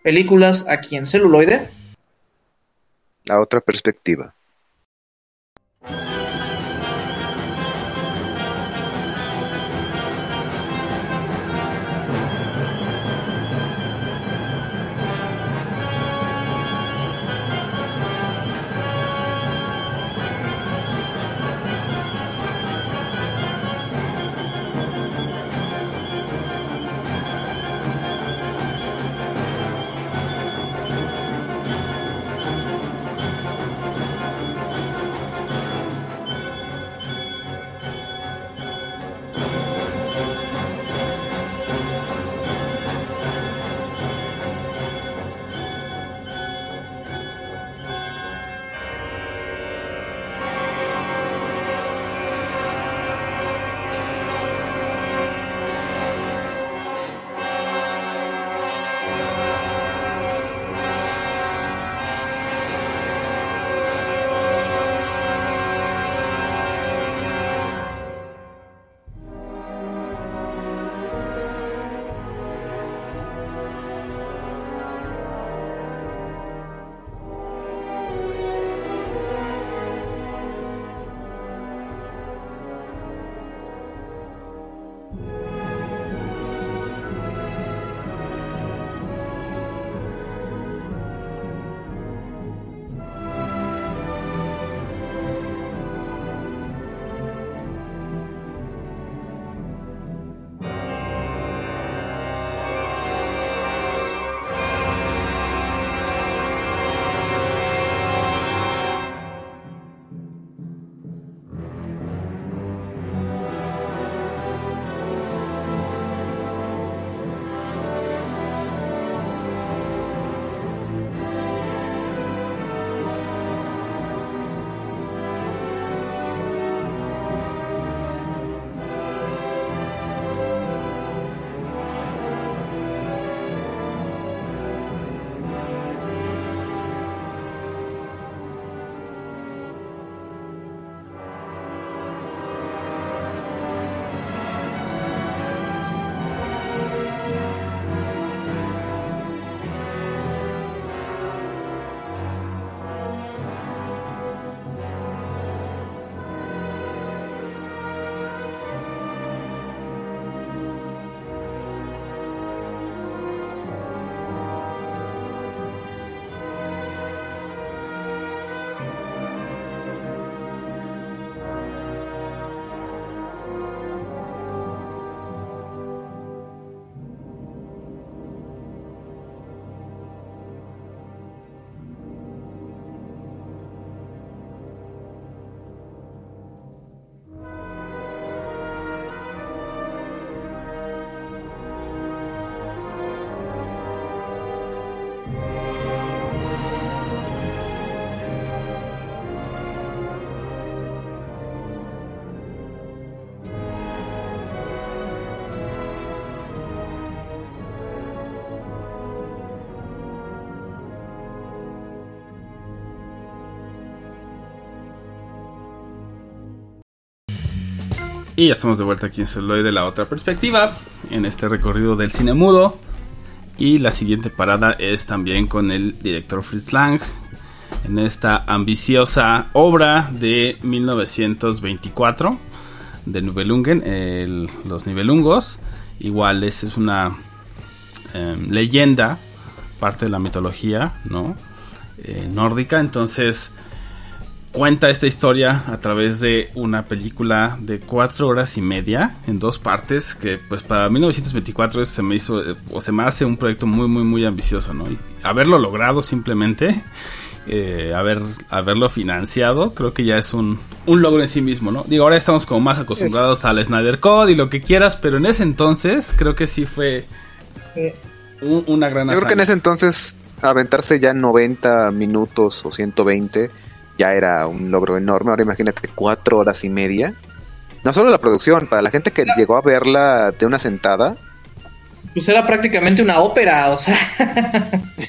B: películas aquí en celuloide.
C: La otra perspectiva.
A: Y ya estamos de vuelta aquí en Celoy de la otra perspectiva, en este recorrido del cine mudo. Y la siguiente parada es también con el director Fritz Lang, en esta ambiciosa obra de 1924 de Nibelungen, los Nibelungos. Igual es, es una em, leyenda, parte de la mitología. Eh, nórdica. Entonces cuenta esta historia a través de una película de cuatro horas y media en dos partes que pues para 1924 se me hizo eh, o se me hace un proyecto muy muy muy ambicioso no y haberlo logrado simplemente eh, haber, haberlo financiado, creo que ya es un, un, logro en sí mismo, ¿no? Digo, ahora estamos como más acostumbrados al Snyder Code y lo que quieras, pero en ese entonces creo que sí fue una gran
C: Yo creo que en ese entonces aventarse ya 90 minutos o 120 ya era un logro enorme. Ahora imagínate cuatro horas y media. No solo la producción, para la gente que llegó a verla de una sentada,
B: pues era prácticamente una ópera, o sea.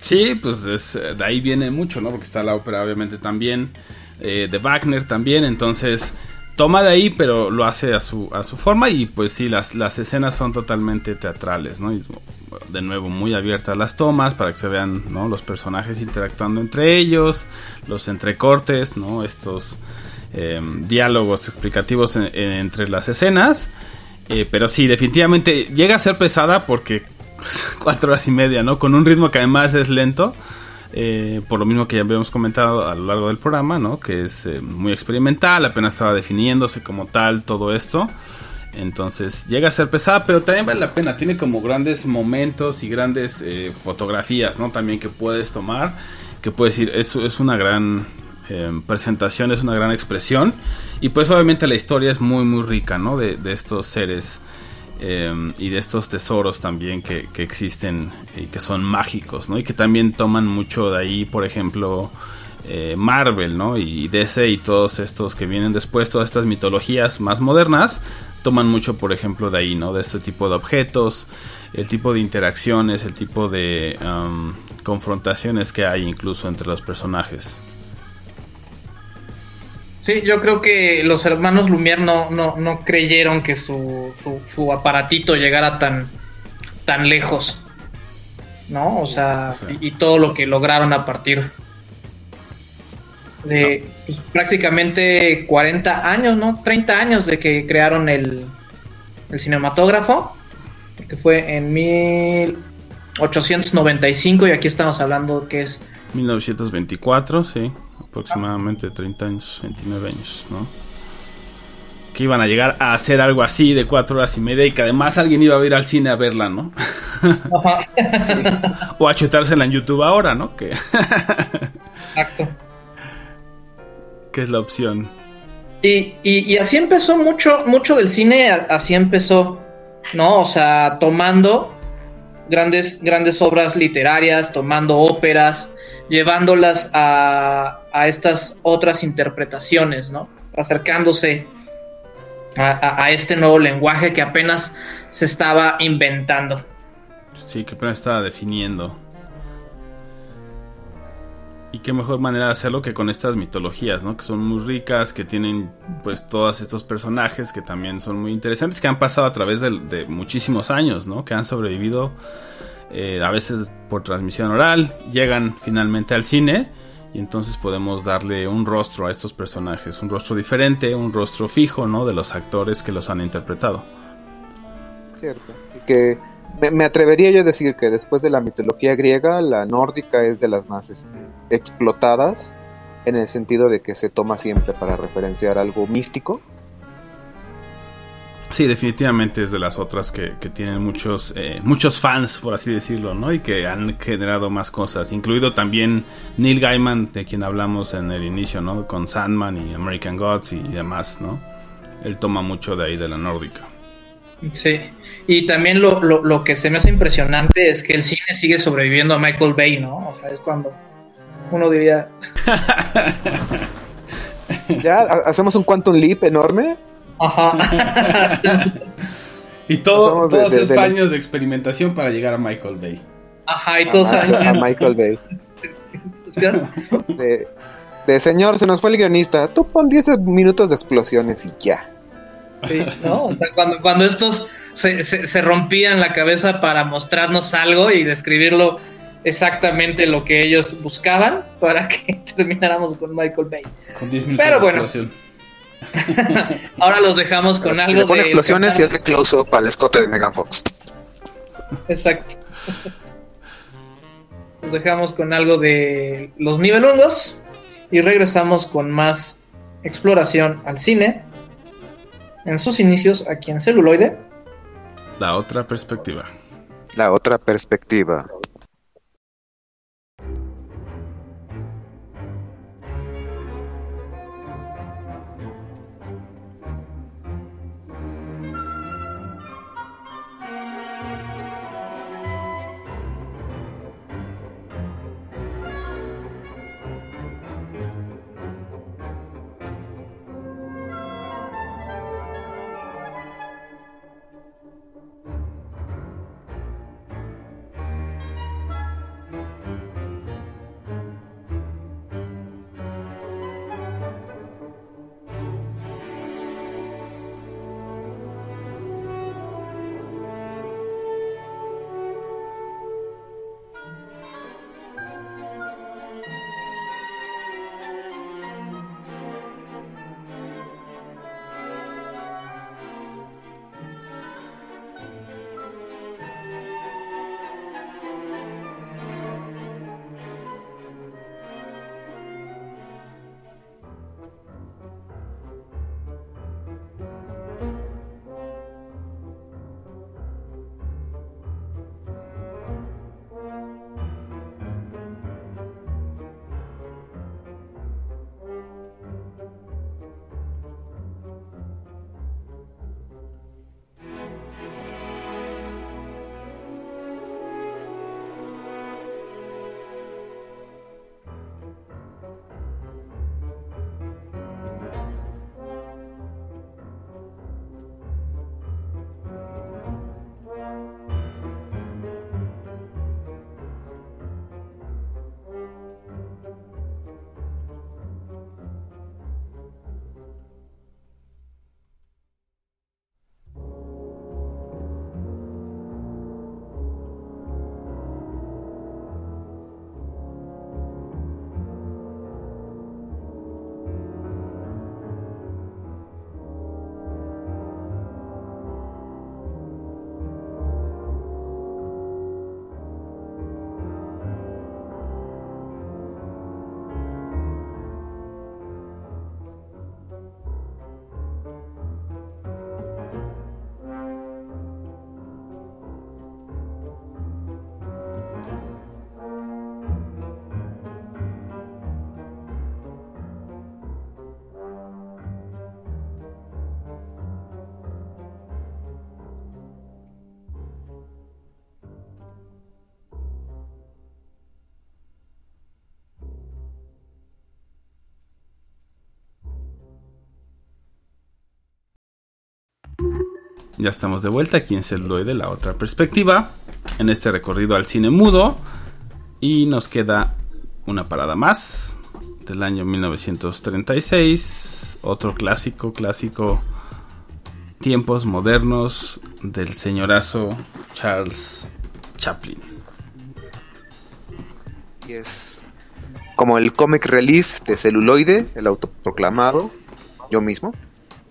A: sí, pues de ahí viene mucho, ¿no? Porque está la ópera obviamente también, eh, de Wagner también, entonces toma de ahí, pero lo hace a su, a su forma y pues sí, las, las escenas son totalmente teatrales, ¿no? Y, de nuevo, muy abiertas las tomas para que se vean. Los personajes interactuando entre ellos, los entrecortes, ¿no? Estos em, diálogos explicativos entre las escenas. Eh, pero sí, definitivamente llega a ser pesada porque cuatro horas y media, ¿no? Con un ritmo que además es lento. Eh, por lo mismo que ya habíamos comentado a lo largo del programa, ¿no? Que es eh, muy experimental, apenas estaba definiéndose como tal todo esto. Entonces llega a ser pesada, pero también vale la pena. Tiene como grandes momentos y grandes fotografías, ¿no? También que puedes tomar. Que puedes decir, eso es una gran Em, presentación, es una gran expresión. Y pues obviamente la historia es muy muy rica, ¿no? De, estos seres em, y de estos tesoros también que, existen y que son mágicos, ¿no? Y que también toman mucho de ahí, por ejemplo, eh, Marvel, ¿no? Y DC y todos estos que vienen después, todas estas mitologías más modernas, toman mucho, por ejemplo, de ahí, ¿no? De este tipo de objetos, el tipo de interacciones, el tipo de em, confrontaciones que hay incluso entre los personajes.
B: Sí, yo creo que los hermanos Lumière no, no, creyeron que su, su, aparatito llegara tan, tan lejos. ¿No? O sea, y, todo lo que lograron a partir de pues, prácticamente 40 años, ¿no? 30 años de que crearon el, el cinematógrafo, que fue en 1895 y aquí estamos hablando que es...
A: 1924, sí aproximadamente 30 años, 29 años, ¿no? Que iban a llegar a hacer algo así de cuatro horas y media y que además alguien iba a ir al cine a verla, ¿no? O a chutársela en YouTube ahora, ¿no? Que...
B: Exacto.
A: Que es la opción.
B: Y, y, así empezó mucho, mucho del cine, así empezó, ¿no? O sea, tomando grandes, grandes obras literarias, tomando óperas, llevándolas a, a estas otras interpretaciones, ¿no? Acercándose a, este nuevo lenguaje que apenas se estaba inventando.
A: Sí, que apenas estaba definiendo. Y qué mejor manera de hacerlo que con estas mitologías, ¿no? Que son muy ricas, que tienen pues todos estos personajes que también son muy interesantes, que han pasado a través de, muchísimos años, ¿no? Que han sobrevivido eh, a veces por transmisión oral, llegan finalmente al cine y entonces podemos darle un rostro a estos personajes, un rostro diferente, un rostro fijo, ¿no? De los actores que los han interpretado.
C: Cierto. Y que me, atrevería yo a decir que después de la mitología griega, la nórdica es de las más este, explotadas en el sentido de que se toma siempre para referenciar algo místico
A: Sí, definitivamente es de las otras que, tienen muchos, eh, muchos fans, por así decirlo, ¿no? Y que han generado más cosas, incluido también Neil Gaiman, de quien hablamos en el inicio, ¿no? Con Sandman y American Gods y demás, ¿no? Él toma mucho de ahí de la nórdica.
B: Sí, y también lo, lo, que se me hace impresionante es que el cine sigue sobreviviendo a Michael Bay, ¿no? O sea, es cuando uno diría...
C: ya hacemos un quantum leap enorme
A: y todo, todos esos años de experimentación para llegar a Michael Bay.
B: Ajá, y todos
C: a, a Michael Bay. de, señor, se nos fue el guionista. Tú pon 10 minutos de explosiones y ya.
B: Sí, ¿no? O sea, cuando, cuando estos se, se, rompían la cabeza para mostrarnos algo y describirlo exactamente lo que ellos buscaban para que termináramos con Michael Bay. Pero bueno. Ahora los dejamos con algo
C: de. explosiones y hace close-up al escote de Megan Fox.
B: Exacto. Los dejamos con algo de los nivelungos y regresamos con más exploración al cine en sus inicios aquí en celuloide.
A: La otra perspectiva.
C: La otra perspectiva.
A: Ya estamos de vuelta aquí en Celuloide, la otra perspectiva, en este recorrido al cine mudo. Y nos queda una parada más del año 1936, otro clásico, clásico, tiempos modernos del señorazo Charles Chaplin.
C: Y es como el comic relief de celuloide, el autoproclamado, yo mismo.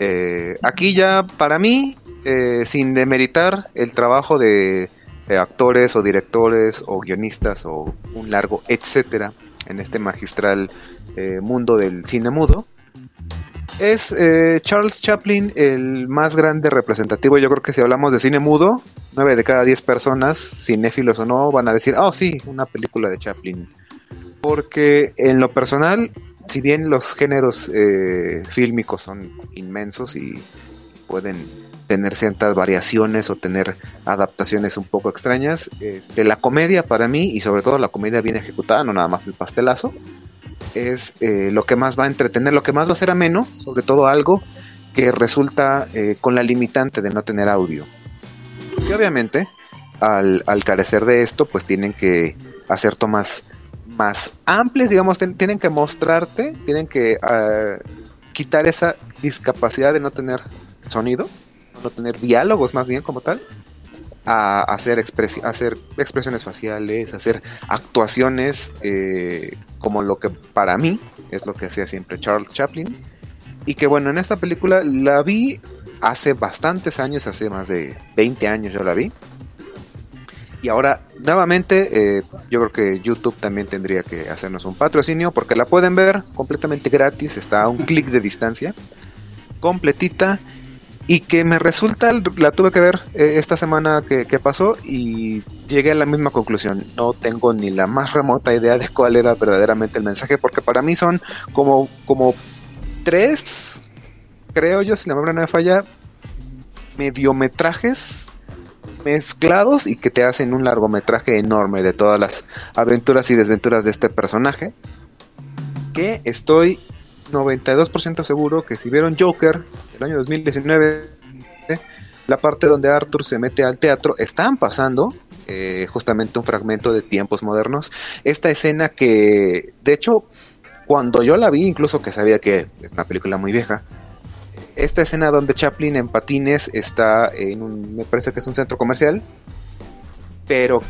C: Eh, aquí ya para mí eh, sin demeritar el trabajo de, actores o directores o guionistas o un largo etcétera en este magistral eh, mundo del cine mudo, es eh, Charles Chaplin el más grande representativo. Yo creo que si hablamos de cine mudo, 9 de cada 10 personas, cinéfilos o no, van a decir, oh sí, una película de Chaplin. Porque en lo personal, si bien los géneros fílmicos son inmensos y pueden tener ciertas variaciones o tener adaptaciones un poco extrañas. Este, la comedia para mí, y sobre todo la comedia bien ejecutada, no nada más el pastelazo, es eh, lo que más va a entretener, lo que más va a ser ameno, sobre todo algo que resulta eh, con la limitante de no tener audio. Y obviamente, al, carecer de esto, pues tienen que hacer tomas más amplias, digamos, tienen que mostrarte, tienen que ah, quitar esa discapacidad de no tener sonido, no tener diálogos más bien como tal, a hacer, expresiones faciales, hacer actuaciones eh, como lo que para mí es lo que hacía siempre Charles Chaplin. Y que bueno, en esta película la vi hace bastantes años, hace más de 20 años yo la vi. Y ahora, nuevamente, eh, yo creo que YouTube también tendría que hacernos un patrocinio porque la pueden ver completamente gratis, está a un clic de distancia, completita y que me resulta, la tuve que ver eh, esta semana que, pasó y llegué a la misma conclusión. No tengo ni la más remota idea de cuál era verdaderamente el mensaje, porque para mí son como, como tres, creo yo, si la memoria no me falla, mediometrajes mezclados y que te hacen un largometraje enorme de todas las aventuras y desventuras de este personaje. Que estoy 92% seguro que si vieron Joker el año 2019, la parte donde Arthur se mete al teatro, están pasando eh, justamente un fragmento de tiempos modernos. Esta escena que, de hecho, cuando yo la vi, incluso que sabía que es una película muy vieja, esta escena donde Chaplin en patines está en un, me parece que es un centro comercial, pero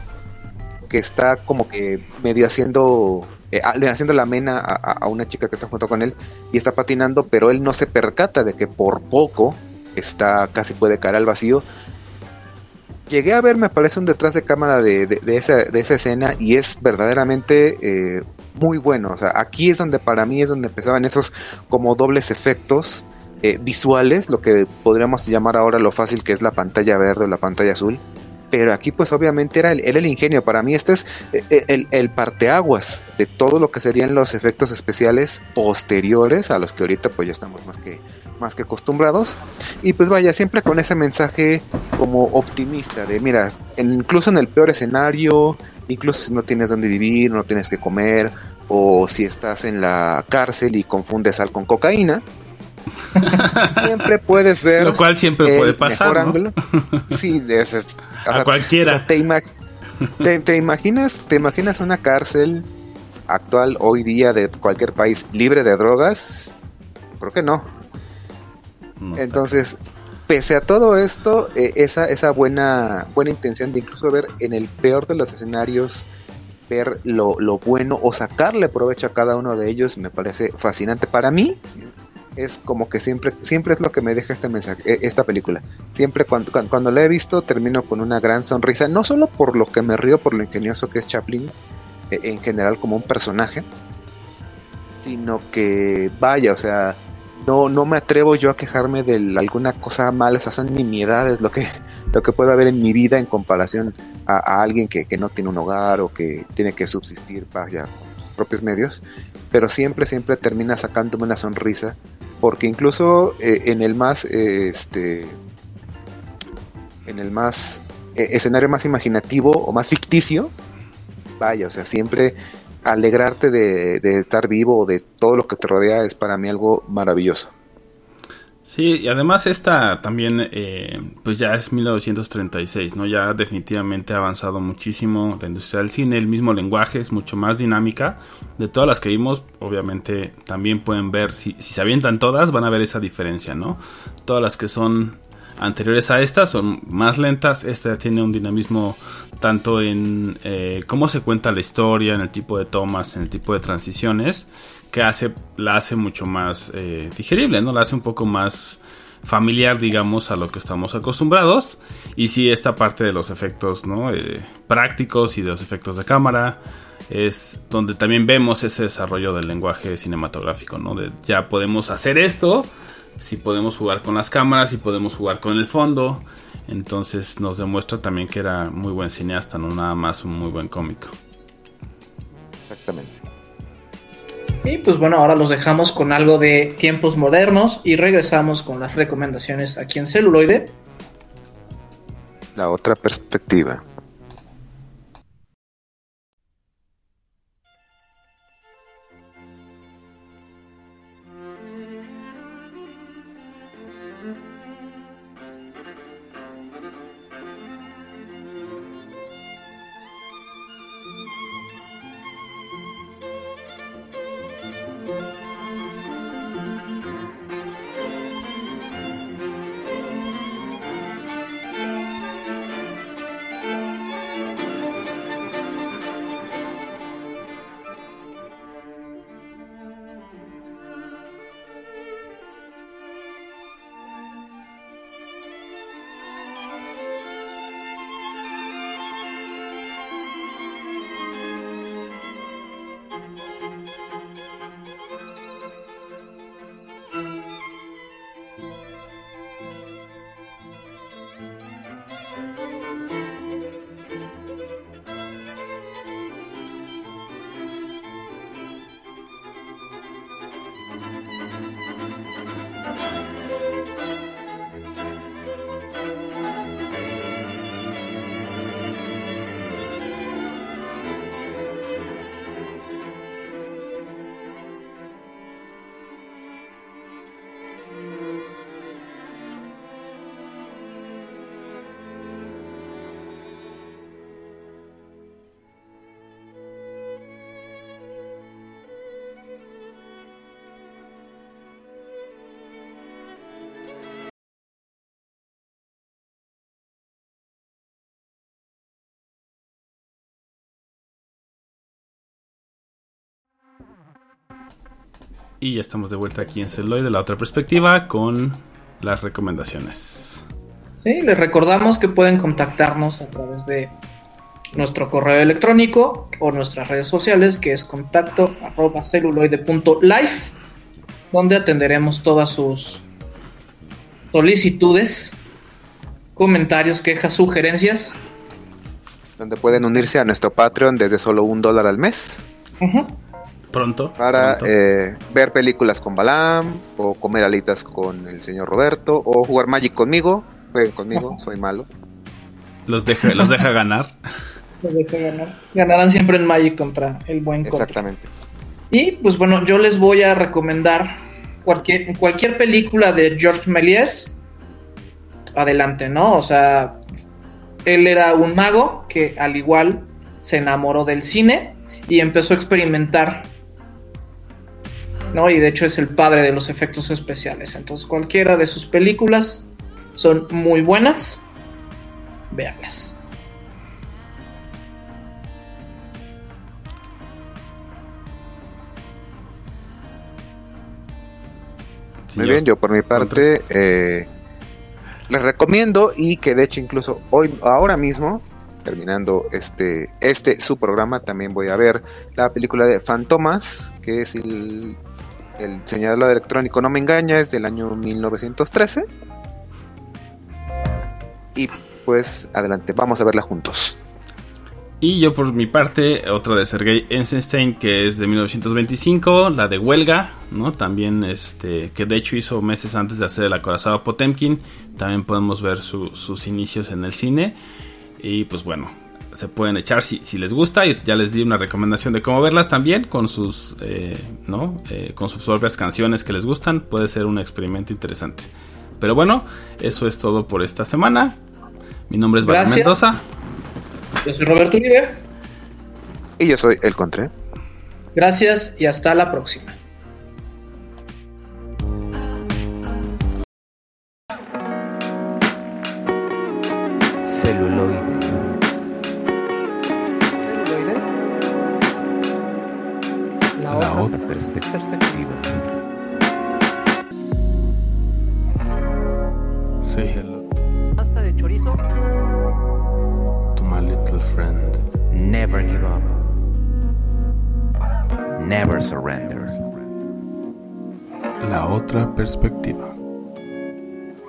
C: que está como que medio haciendo eh, haciendo la mena a, una chica que está junto con él y está patinando, pero él no se percata de que por poco está casi puede caer al vacío. Llegué a ver, me parece, un detrás de cámara de, esa, escena y es verdaderamente eh, muy bueno. O sea, aquí es donde para mí es donde empezaban esos como dobles efectos eh, visuales, lo que podríamos llamar ahora lo fácil que es la pantalla verde o la pantalla azul pero aquí pues obviamente era el, el ingenio. Para mí este es eh, eh, el, el, parteaguas de todo lo que serían los efectos especiales posteriores a los que ahorita pues ya estamos más que, más que acostumbrados. Y pues vaya, siempre con ese mensaje como optimista de mira, incluso en el peor escenario, incluso si no tienes dónde vivir, no tienes que comer, o si estás en la cárcel y confundes sal con cocaína, siempre puedes ver.
A: Lo cual siempre puede pasar. ángulo.
C: Sí,
A: a cualquiera.
C: te, imaginas, ¿Te imaginas una cárcel actual hoy día de cualquier país libre de drogas? Creo que no. Entonces, pese a todo esto, eh, esa, esa buena, buena intención de incluso ver en el peor de los escenarios ver lo, lo, bueno o sacarle provecho a cada uno de ellos me parece fascinante. Para mí, es como que siempre, siempre es lo que me deja este mensaje, e, esta película. Siempre cuando, cuando, la he visto termino con una gran sonrisa, no solo por lo que me río, por lo ingenioso que es Chaplin, e, en general como un personaje, sino que vaya, o sea, no, no me atrevo yo a quejarme de alguna cosa mala, esas son nimiedades lo que, lo que puede haber en mi vida en comparación a, alguien que, que, no tiene un hogar o que tiene que subsistir vaya, con sus propios medios, pero siempre, siempre termina sacándome una sonrisa porque incluso eh, en el más este en el más eh, escenario más imaginativo o más ficticio vaya o sea siempre alegrarte de, estar vivo o de todo lo que te rodea es para mí algo maravilloso
A: Sí, y además esta también, eh, pues ya es 1936, ¿no? Ya definitivamente ha avanzado muchísimo la industria del cine, el mismo lenguaje es mucho más dinámica. De todas las que vimos, obviamente también pueden ver, si, si se avientan todas, van a ver esa diferencia, ¿no? Todas las que son anteriores a estas son más lentas, esta tiene un dinamismo tanto en eh, cómo se cuenta la historia, en el tipo de tomas, en el tipo de transiciones que hace, la hace mucho más eh, digerible, ¿no? La hace un poco más familiar, digamos, a lo que estamos acostumbrados. Y sí, esta parte de los efectos, ¿no? Eh, prácticos y de los efectos de cámara es donde también vemos ese desarrollo del lenguaje cinematográfico, ¿no? De ya podemos hacer esto, si podemos jugar con las cámaras, si podemos jugar con el fondo. Entonces nos demuestra también que era muy buen cineasta, no nada más un muy buen cómico.
C: Exactamente.
B: Y pues bueno, ahora los dejamos con algo de tiempos modernos y regresamos con las recomendaciones aquí en celuloide.
C: La otra perspectiva.
A: Y ya estamos de vuelta aquí en Celoy de la otra perspectiva con las recomendaciones.
B: Sí, les recordamos que pueden contactarnos a través de nuestro correo electrónico o nuestras redes sociales que es contacto arroba celuloide.life donde atenderemos todas sus solicitudes, comentarios, quejas, sugerencias.
C: Donde pueden unirse a nuestro Patreon desde solo un dólar al mes.
A: Pronto.
C: Para
A: pronto.
C: eh, ver películas con Balam, o comer alitas con el señor Roberto, o jugar Magic conmigo. Jueguen conmigo, soy malo.
A: Los deja, los deja ganar.
B: Los dejo ganar. Ganarán siempre en Magic contra el buen contra.
C: Exactamente.
B: Y pues bueno, yo les voy a recomendar cualquier, cualquier película de George Méliès. Adelante, ¿no? O sea, él era un mago que al igual se enamoró del cine y empezó a experimentar. ¿No? Y de hecho es el padre de los efectos especiales. Entonces cualquiera de sus películas son muy buenas. Véanlas.
A: Sí,
C: Muy bien, yo por mi parte eh, les recomiendo y que de hecho incluso hoy, ahora mismo, terminando este, este su programa, también voy a ver la película de Fantomas, que es el, señalador electrónico no me engaña, es del año 1913. Y pues adelante, vamos a verla juntos.
A: Y yo por mi parte, otra de Sergei Eisenstein, que es de 1925, la de Huelga, ¿no? También, este, que de hecho hizo meses antes de hacer el acorazado Potemkin. También podemos ver su- sus inicios en el cine. Y pues bueno, se pueden echar si, si les gusta. Y ya les di una recomendación de cómo verlas también, con sus, eh, ¿no? Eh, con sus propias canciones que les gustan. Puede ser un experimento interesante. Pero bueno, eso es todo por esta semana. Mi nombre es
B: Gracias.
A: Mendoza.
B: Yo soy Roberto Uribe.
C: Y yo soy el Contre.
B: Gracias y hasta la próxima.
D: Celuloide. Perspe- perspectiva.
A: Say hello
B: Pasta de chorizo.
A: to my little friend.
D: Never give up. Never surrender.
A: La otra perspectiva.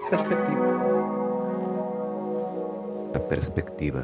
B: Perspectiva.
D: La perspectiva.